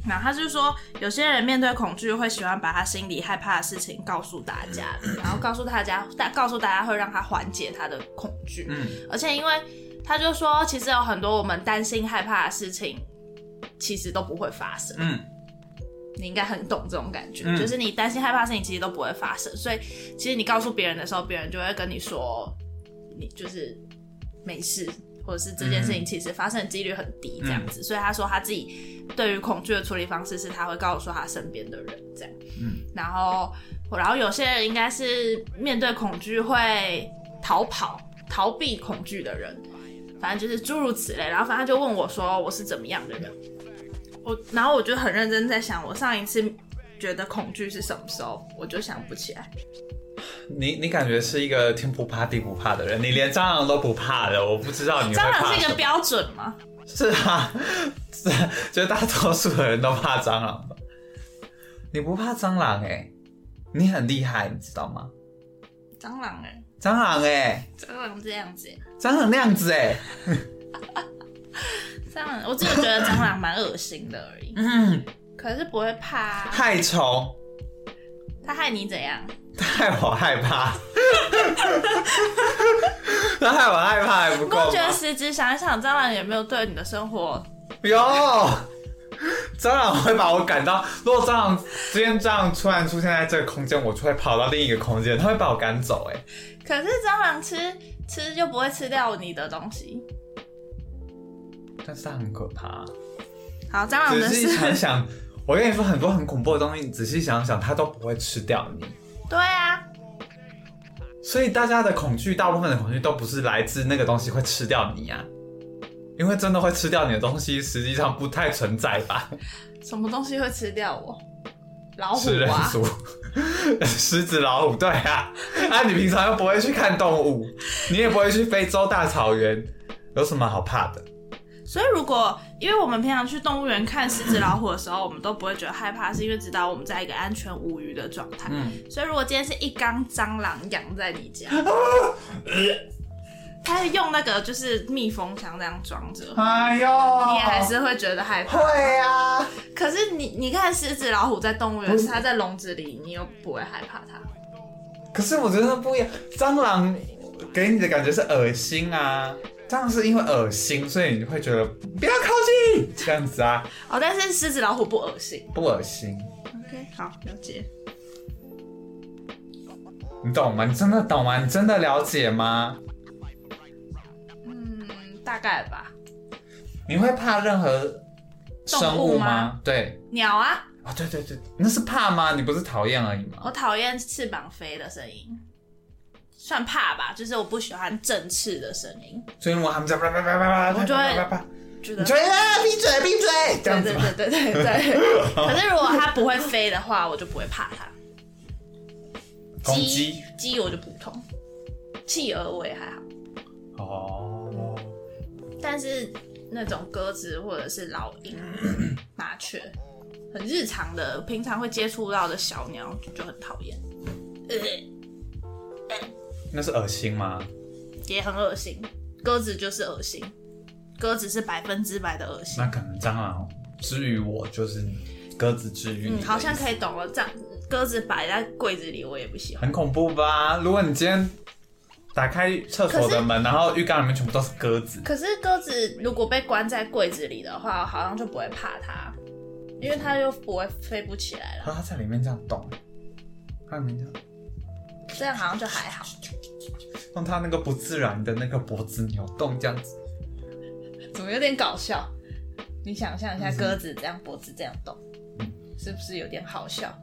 Speaker 2: 那他就说，有些人面对恐惧会喜欢把他心里害怕的事情告诉大家，然后告诉大家，大告诉大家会让他缓解他的恐惧。
Speaker 1: 嗯，
Speaker 2: 而且因为他就说，其实有很多我们担心害怕的事情，其实都不会发生。
Speaker 1: 嗯，
Speaker 2: 你应该很懂这种感觉，
Speaker 1: 嗯
Speaker 2: 就是你担心害怕的事情其实都不会发生，所以其实你告诉别人的时候，别人就会跟你说，你就是没事，或者是这件事情其实发生的几率很低这样子。所以他说他自己对于恐惧的处理方式是，他会告诉他身边的人这样。
Speaker 1: 嗯，
Speaker 2: 然后然后有些人应该是面对恐惧会逃跑、逃避恐惧的人，反正就是诸如此类。然后反正他就问我说我是怎么样的人。我然后我就很认真在想，我上一次觉得恐惧是什么时候，我就想不起来。
Speaker 1: 你你感觉是一个天不怕地不怕的人，你连蟑螂都不怕的，我不知道你
Speaker 2: 蟑螂是一个标准吗？
Speaker 1: 是啊，是啊，绝大多数的人都怕蟑螂吧？你不怕蟑螂哎、你很厉害，你知道吗？
Speaker 2: 蟑螂哎、
Speaker 1: 蟑螂哎、
Speaker 2: 蟑螂这样子、欸，
Speaker 1: 蟑螂那样子哎、
Speaker 2: 蟑螂我只是觉得蟑螂蛮恶心的而已，
Speaker 1: 嗯，
Speaker 2: 可是不会怕、啊。
Speaker 1: 害虫，
Speaker 2: 它害你怎样？
Speaker 1: 害我害怕，那害我害怕还不够
Speaker 2: 觉得
Speaker 1: 吗？
Speaker 2: 实质想一想，蟑螂有没有对你的生活？
Speaker 1: 有，蟑螂会把我赶到，如果蟑螂今天这样突然出现在这个空间，我就会跑到另一个空间，它会把我赶走。哎，
Speaker 2: 可是蟑螂吃吃就不会吃掉你的东西，
Speaker 1: 但是它很可怕。
Speaker 2: 好，蟑螂的
Speaker 1: 仔细，想想，我跟你说很多很恐怖的东西，你仔细想想，它都不会吃掉你。
Speaker 2: 对啊，
Speaker 1: 所以大家的恐惧，大部分的恐惧都不是来自那个东西会吃掉你啊，因为真的会吃掉你的东西，实际上不太存在吧？
Speaker 2: 什么东西会吃掉我？老虎啊，
Speaker 1: 族、狮子、老虎，对啊，啊，你平常又不会去看动物，你也不会去非洲大草原，有什么好怕的？
Speaker 2: 所以如果因为我们平常去动物园看狮子、老虎的时候，我们都不会觉得害怕，是因为知道我们在一个安全无虞的状态。
Speaker 1: 嗯，
Speaker 2: 所以如果今天是一缸蟑螂养在你家，它用那个就是密封箱这样装着，
Speaker 1: 哎呦，
Speaker 2: 你也还是会觉得害怕。
Speaker 1: 会啊。
Speaker 2: 可是你你看狮子、老虎在动物园，它在笼子里，你又不会害怕它。
Speaker 1: 可是我觉得不一样，蟑螂给你的感觉是恶心啊。蟑螂是因为恶心，所以你会觉得不要靠近这样子啊，
Speaker 2: 哦，但是狮子、老虎不恶心。
Speaker 1: 不恶心
Speaker 2: ，OK，好，了解。
Speaker 1: 你懂吗？你真的懂吗？你真的了解吗？
Speaker 2: 嗯，大概吧。
Speaker 1: 你会怕任何生物
Speaker 2: 吗
Speaker 1: 吗？对，
Speaker 2: 鸟啊，
Speaker 1: 哦，对对对，那是怕吗？你不是讨厌而已吗？
Speaker 2: 我讨厌翅膀飞的声音，算怕吧，就是我不喜欢振翅的声音，
Speaker 1: 所以如果他们在叭叭叭叭叭，
Speaker 2: 我就会
Speaker 1: 叭叭叭，
Speaker 2: 觉得
Speaker 1: 你就会啊闭嘴闭嘴这样子吗？
Speaker 2: 对对对对对对。可是如果它不会飞的话，我就不会怕它。
Speaker 1: 公鸡
Speaker 2: 鸡我就普通，企鹅我也还好，
Speaker 1: 哦，
Speaker 2: 但是那种鸽子或者是老鹰、麻雀，很日常的，平常会接触到的小鸟就很讨厌，呃，
Speaker 1: 那是恶心吗？
Speaker 2: 也很恶心。鸽子就是恶心，鸽子是百分之百的恶心。
Speaker 1: 那可能蟑螂之于我就是鸽子之于你，
Speaker 2: 嗯，好像可以懂了。这样鸽子摆在柜子里，我也不喜欢。
Speaker 1: 很恐怖吧？如果你今天打开厕所的门，然后浴缸里面全部都是鸽子，
Speaker 2: 可是鸽子如果被关在柜子里的话，好像就不会怕它，因为它又不会飞不起来了。
Speaker 1: 它在里面这样动，它里面这样
Speaker 2: 这样好像就还好。
Speaker 1: 用他那个不自然的那个脖子扭动这样子，
Speaker 2: 怎么有点搞笑？你想象一下，鸽子这样脖子这样动，是不是有点好笑？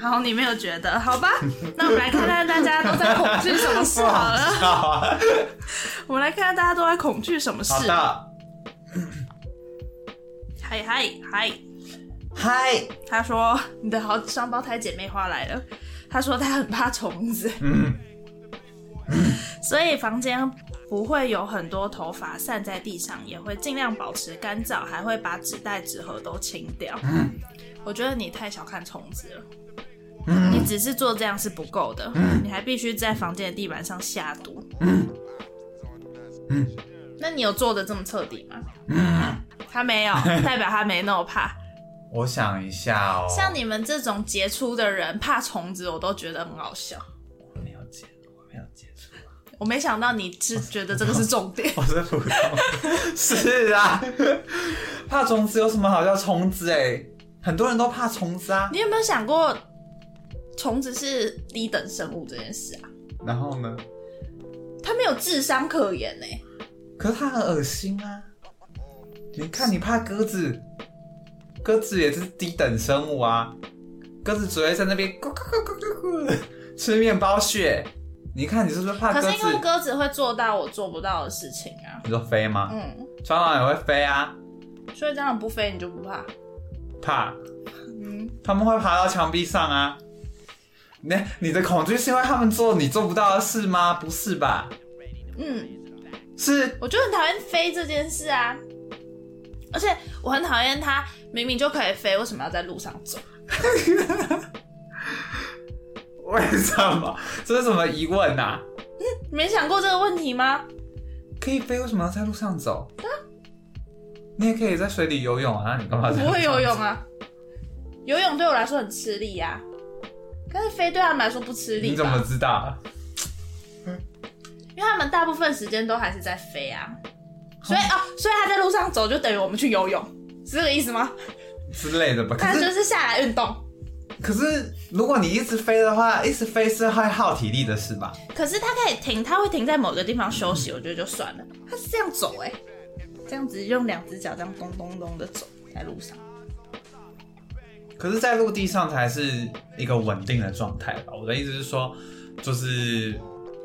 Speaker 2: 好，你没有觉得？好吧，那我们来看看大家都在恐惧什么事好了。
Speaker 1: 好啊，
Speaker 2: 我们来看看大家都在恐惧什么事
Speaker 1: 好。的，
Speaker 2: 嗨嗨嗨！
Speaker 1: 嗨，
Speaker 2: 他说你的好双胞胎姐妹花来了。他说他很怕虫子，
Speaker 1: 嗯，
Speaker 2: 所以房间不会有很多头发散在地上，也会尽量保持干燥，还会把纸袋、纸盒都清掉。我觉得你太小看虫子了。你只是做这样是不够的，你还必须在房间的地板上下毒。
Speaker 1: 嗯
Speaker 2: 那你有做的这么彻底吗？他没有，代表他没那么怕。
Speaker 1: 我想一下哦，
Speaker 2: 像你们这种杰出的人，怕虫子，我都觉得很好笑。
Speaker 1: 我没有接，我没有杰出，
Speaker 2: 我没想到你是觉得这个是重点。
Speaker 1: 我是普通，是啊，怕虫子有什么好叫虫子哎？很多人都怕虫子啊，
Speaker 2: 你有没有想过，虫子是低等生物这件事啊？
Speaker 1: 然后呢？
Speaker 2: 它没有智商可言呢、
Speaker 1: 可是它很恶心啊！你看，你怕鸽子，鸽子也是低等生物啊。鸽子只会在那边咕咕咕咕咕咕吃面包屑。你看，你是不是怕鸽子
Speaker 2: 可是？因为鸽子会做到我做不到的事情啊。
Speaker 1: 你说飞吗？
Speaker 2: 嗯，
Speaker 1: 蟑螂也会飞啊，
Speaker 2: 所以蟑螂不飞你就不怕？
Speaker 1: 怕。
Speaker 2: 嗯，
Speaker 1: 他们会爬到墙壁上啊。那你的恐惧是因为他们做你做不到的事吗？不是吧？
Speaker 2: 嗯，
Speaker 1: 是
Speaker 2: 我就很讨厌飞这件事啊。而且我很讨厌它明明就可以飞，为什么要在路上走？
Speaker 1: 为什么？这是什么疑问呐、啊？
Speaker 2: 你没想过这个问题吗？
Speaker 1: 可以飞，为什么要在路上走？你也可以在水里游泳啊，你干嘛在？
Speaker 2: 不会游泳？啊，游泳对我来说很吃力呀、但是飞对他们来说不吃力
Speaker 1: 你怎么？知道？
Speaker 2: 因为他们大部分时间都还是在飞啊。所以啊，所以他在路上走就等于我们去游泳，是这个意思吗？
Speaker 1: 之类的吧。可
Speaker 2: 他就是是下来运动。
Speaker 1: 可是，如果你一直飞的话，一直飞是会耗体力的事吧？
Speaker 2: 可是他可以停，他会停在某个地方休息，我觉得就算了。他是这样走哎、这样子用两只脚这样咚咚咚的走在路上。
Speaker 1: 可是，在陆地上才是一个稳定的状态吧？我的意思是说，就是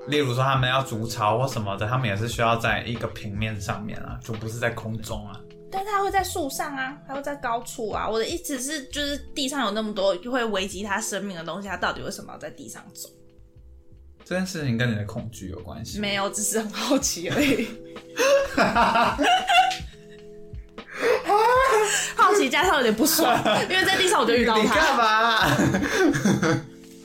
Speaker 1: 例如说他们要筑巢或什么的，他们也是需要在一个平面上面啊，就不是在空中啊。
Speaker 2: 但是它会在树上啊，它会在高处啊。我的意思是，就是地上有那么多会危及它生命的东西，它到底为什么要在地上走？
Speaker 1: 这件事情跟你的恐惧有关系吗？
Speaker 2: 没有，只是很好奇而已。好奇加上有点不爽，因为在地上我就遇到
Speaker 1: 你干
Speaker 2: 它，
Speaker 1: 嘛？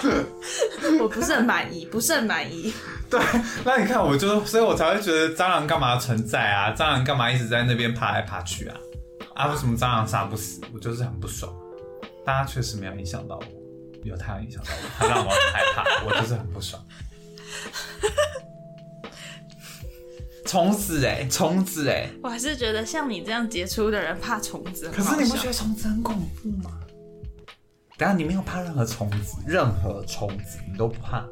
Speaker 2: 我不是很满意，不是很满意。
Speaker 1: 对，那你看，我就，所以我才会觉得蟑螂干嘛存在啊？蟑螂干嘛一直在那边爬来爬去啊？啊，为什么蟑螂杀不死？我就是很不爽。大家确实没有影响到我，有太阳影响到我，他让我很害怕，我就是很不爽。虫子哎、虫子哎、
Speaker 2: 我还是觉得像你这样杰出的人怕虫子
Speaker 1: 可，是你不觉得虫子很恐怖吗？等一下你没有怕任何虫子，任何虫子你都不怕。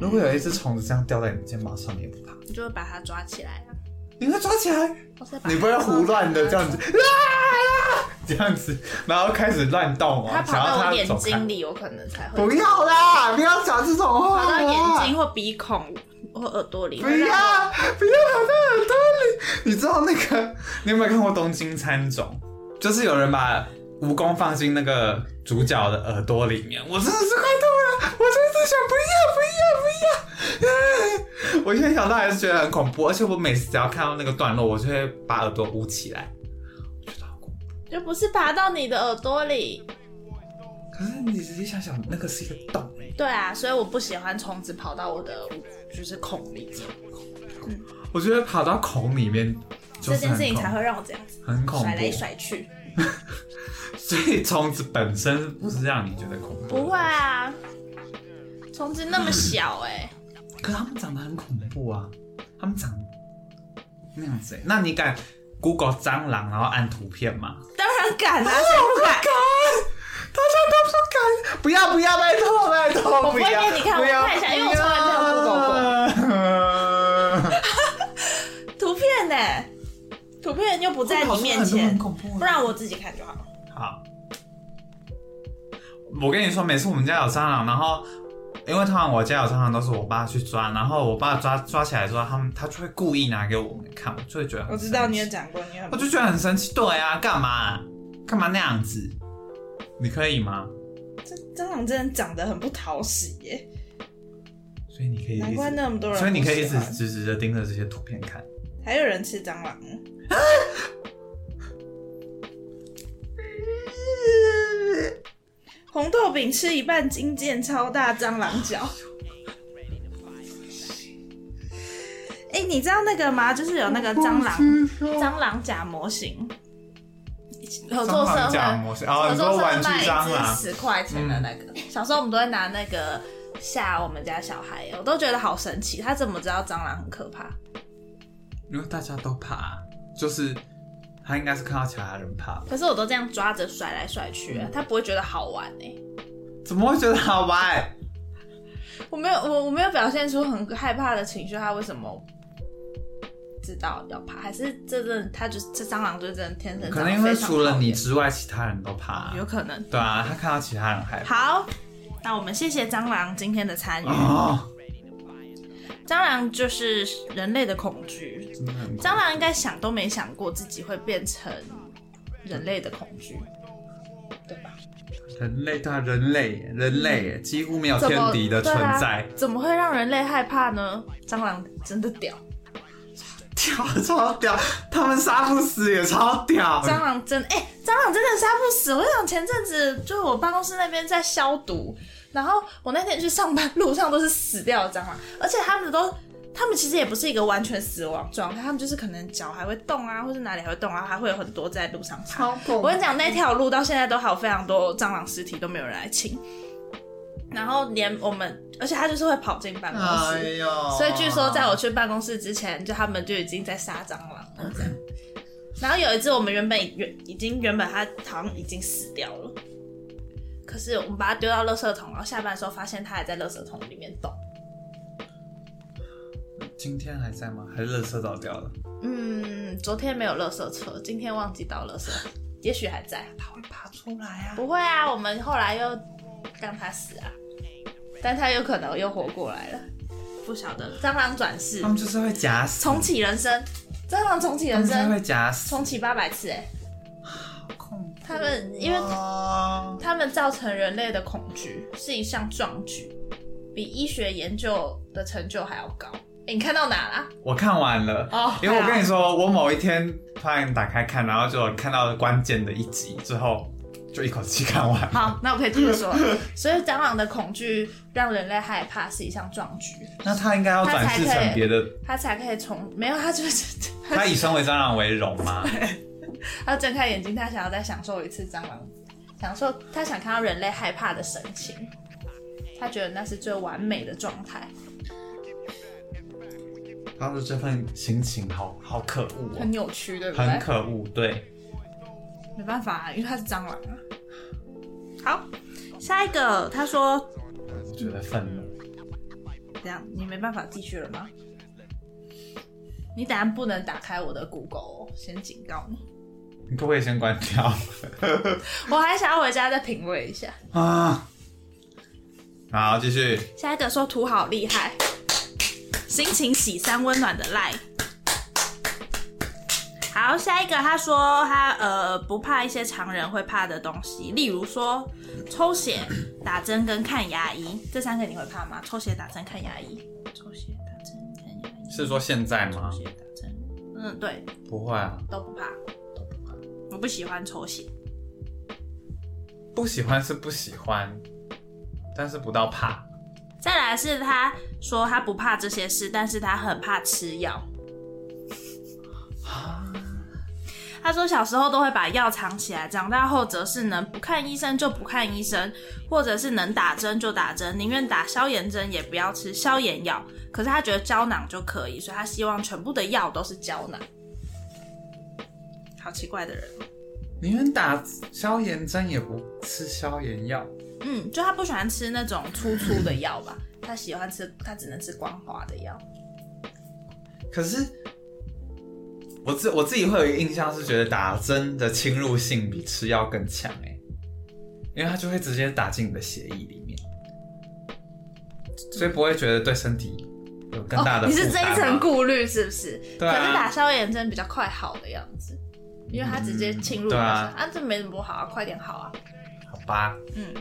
Speaker 1: 如果有一只虫子这样掉在你肩膀上，你也不怕？
Speaker 2: 你就会把它抓起来啊，
Speaker 1: 你会抓起来？你不会胡乱的这样子，啊，这样子，然后开始乱动哦，
Speaker 2: 它跑到我眼睛。里，有可能才会
Speaker 1: 不要啦，不要讲这种话。
Speaker 2: 跑到眼睛或鼻孔或耳朵里，
Speaker 1: 不要，不要跑到耳朵里。你知道那个？你有没有看过《东京餐种》？就是有人把蜈蚣放进那个主角的耳朵里面，我真的是快吐了，我真的是想不要不要不要。我现在想到还是觉得很恐怖，而且我每次只要看到那个段落，我就会把耳朵捂起来，我觉得好恐怖。
Speaker 2: 就不是爬到你的耳朵里。
Speaker 1: 可是你仔细想想，那个是一个洞欸
Speaker 2: 对啊，所以我不喜欢虫子跑到我的就是孔里，嗯
Speaker 1: 我觉得跑到孔里面就是
Speaker 2: 这件事情才会让我这样子
Speaker 1: 很恐怖
Speaker 2: 甩来。甩去。
Speaker 1: 所以虫子本身不是让你觉得恐怖，
Speaker 2: 不会啊，虫子那么小哎、
Speaker 1: 可是它们长得很恐怖啊，它们长那样子欸。那你敢 Google 蟑螂然后按图片吗？
Speaker 2: 当然敢啊，谁不敢？
Speaker 1: 大家都不敢，不要不要，拜托拜托，
Speaker 2: 我不会
Speaker 1: 要
Speaker 2: 给你看
Speaker 1: 不要
Speaker 2: 我看一下因为我从来没有
Speaker 1: Google 过。
Speaker 2: 图片呢、图片又不在你面
Speaker 1: 很
Speaker 2: 前，
Speaker 1: 恐怖
Speaker 2: 不然我自己看就好了。
Speaker 1: 好，我跟你说，每次我们家有蟑螂，然后因为通常我家有蟑螂都是我爸去抓，然后我爸抓抓起来之后，他们他就会故意拿给我们看，我就会觉得
Speaker 2: 我知道你也讲过，你很
Speaker 1: 我就觉得很生气。对啊，干嘛干嘛那样子？你可以吗？
Speaker 2: 这蟑螂真的长得很不讨喜耶，
Speaker 1: 所以你可以
Speaker 2: 难怪，那么多人。
Speaker 1: 所以你可以一直。直直的盯着这些图片看。
Speaker 2: 还有人吃蟑螂，红豆饼吃一半，金剑超大蟑螂脚。哎、你知道那个吗？就是有那个蟑螂蟑螂假模型，合作社
Speaker 1: 蟑螂
Speaker 2: 会
Speaker 1: 假模型哦，
Speaker 2: 合作社会卖
Speaker 1: 蟑螂
Speaker 2: 一只十块钱的那个，小时候我们都会拿那个吓我们家小孩，我都觉得好神奇，他怎么知道蟑螂很可怕？
Speaker 1: 因为大家都怕，就是他应该是看到其他人怕，
Speaker 2: 可是我都这样抓着甩来甩去、
Speaker 1: 嗯
Speaker 2: 他不会觉得好玩哎、
Speaker 1: 怎么会觉得好玩？
Speaker 2: 我没有我我没有表现出很害怕的情绪，他为什么知道要怕？还是这真的他就是这蟑螂就是真的天生
Speaker 1: 可能因为除了你之外，其他人都怕。
Speaker 2: 有可能。
Speaker 1: 对啊，他看到其他人害怕。
Speaker 2: 好，那我们谢谢蟑螂今天的参与。
Speaker 1: 哦，
Speaker 2: 蟑螂就是人类的恐惧，蟑螂应该想都没想过自己会变成人类的恐惧，对吧？
Speaker 1: 人类对啊，人类人类几乎没有天敌的存在，
Speaker 2: 怎么会让人类害怕呢？蟑螂真的屌，
Speaker 1: 屌超屌，他们杀不死也超屌。
Speaker 2: 蟑螂真哎、蟑螂真的杀不死。我想前阵子就是我办公室那边在消毒，然后我那天去上班路上都是死掉的蟑螂，而且他们都。他们其实也不是一个完全死亡状态，他们就是可能脚还会动啊，或是哪里还会动啊，还会有很多在路上爬。
Speaker 1: 超恐
Speaker 2: 我跟你讲，那条路到现在都还有非常多蟑螂尸体都没有人来清，然后连我们而且它就是会跑进办公室。
Speaker 1: 呦
Speaker 2: 所以据说在我去办公室之前，就他们就已经在杀蟑螂了这样。然后有一只我们原本原已经原本它好像已经死掉了，可是我们把它丢到垃圾桶，然后下班的时候发现它还在垃圾桶里面动。
Speaker 1: 今天还在吗？还是垃圾倒掉了？
Speaker 2: 嗯，昨天没有垃圾车，今天忘记倒垃圾，也许还在。
Speaker 1: 它会爬出来啊！
Speaker 2: 不会啊，我们后来又让它死啊，但它有可能又活过来了，不晓得。蟑螂转世
Speaker 1: 它，们就是会假死，
Speaker 2: 重启人生，蟑螂重启人
Speaker 1: 它们会
Speaker 2: 生，
Speaker 1: 假死，
Speaker 2: 重启八百次哎、他们因为
Speaker 1: 哦
Speaker 2: 他们造成人类的恐惧是一项壮举，比医学研究的成就还要高。诶你看到哪啦？
Speaker 1: 我看完了
Speaker 2: 哦
Speaker 1: 因为我跟你说，我某一天突然打开看，然后就看到关键的一集之后，就一口气看完。
Speaker 2: 好，那我可以这么说。所以蟑螂的恐惧让人类害怕是一项壮举，
Speaker 1: 那他应该要转世成别的，
Speaker 2: 他才可以从没有，他就是
Speaker 1: 他以身为蟑螂为荣吗？
Speaker 2: 他睁开眼睛，他想要再享受一次蟑螂，享受他想看到人类害怕的神情，他觉得那是最完美的状态，
Speaker 1: 他的这份心情好好可恶
Speaker 2: 很
Speaker 1: 哦，
Speaker 2: 扭曲，对不对很？
Speaker 1: 可恶。对，
Speaker 2: 没办法、啊，因为他是蟑螂啊。好，下一个，他说
Speaker 1: 我觉得愤怒。
Speaker 2: 这样，你没办法继续了吗？你等下不能打开我的 Google，哦先警告你。
Speaker 1: 你可不可以先关掉
Speaker 2: 我还想要回家再品味一下。
Speaker 1: 啊？好，继续。
Speaker 2: 下一个说图好厉害，心情喜三温暖的赖。好，下一个他说他呃不怕一些常人会怕的东西，例如说抽血、打针跟看牙医，这三个你会怕吗？抽血、打针、看牙医。抽血、打针、看牙医。
Speaker 1: 是说现在吗
Speaker 2: 抽？血、打针，嗯，对，
Speaker 1: 不会啊，
Speaker 2: 都不怕，都不怕。我不喜欢抽血，
Speaker 1: 不喜欢是不喜欢，但是不到怕。
Speaker 2: 再来是他说他不怕这些事，但是他很怕吃药。他说小时候都会把药藏起来，长大后则是能不看医生就不看医生，或者是能打针就打针，宁愿打消炎针也不要吃消炎药。可是他觉得胶囊就可以，所以他希望全部的药都是胶囊。好奇怪的人，
Speaker 1: 宁愿打消炎针也不吃消炎药。
Speaker 2: 嗯，就他不喜欢吃那种粗粗的药吧，他喜欢吃，他只能吃光滑的药。
Speaker 1: 可是我自我自己会有一个印象是觉得打针的侵入性比吃药更强哎、因为他就会直接打进你的血液里面，所以不会觉得对身体有更大的、
Speaker 2: 哦、你是这一层。顾虑是不是？
Speaker 1: 对啊
Speaker 2: 可是打消炎针比较快好的样子，因为他直接侵入
Speaker 1: 对啊
Speaker 2: 这没什么不好啊，快点好啊。
Speaker 1: 好吧，
Speaker 2: 嗯，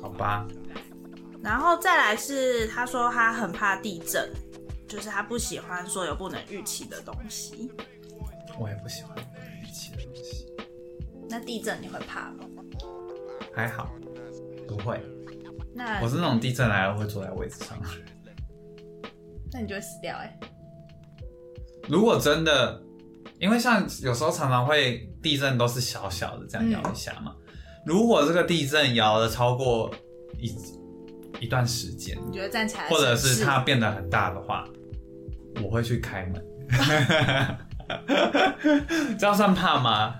Speaker 1: 好吧，
Speaker 2: 然后再来是他说他很怕地震，就是他不喜欢所有不能预期的东西。
Speaker 1: 我也不喜欢预期的东西，
Speaker 2: 那地震你会怕吗？
Speaker 1: 还好，不会。
Speaker 2: 那
Speaker 1: 我是那种地震来了会坐在位置上。
Speaker 2: 那你就会死掉哎、
Speaker 1: 如果真的，因为像有时候常常会地震都是小小的这样摇一下嘛。如果这个地震摇了超过一一段时间，
Speaker 2: 你觉得站起来，
Speaker 1: 或者是它变得很大的话，我会去开门。这样算怕吗？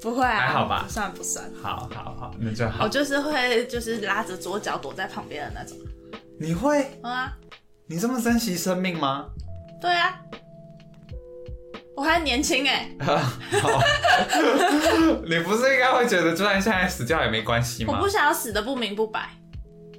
Speaker 2: 不会啊，
Speaker 1: 还好吧
Speaker 2: 不算不算。
Speaker 1: 好好好，那就好我。
Speaker 2: 就是会就是拉着左脚躲在旁边的那种。
Speaker 1: 你会？
Speaker 2: 嗯啊，
Speaker 1: 你这么珍惜生命吗？
Speaker 2: 对啊，我还年轻哎、
Speaker 1: 好，你不是应该会觉得，就算现在死掉也没关系吗
Speaker 2: 我不？想要死的不明不白，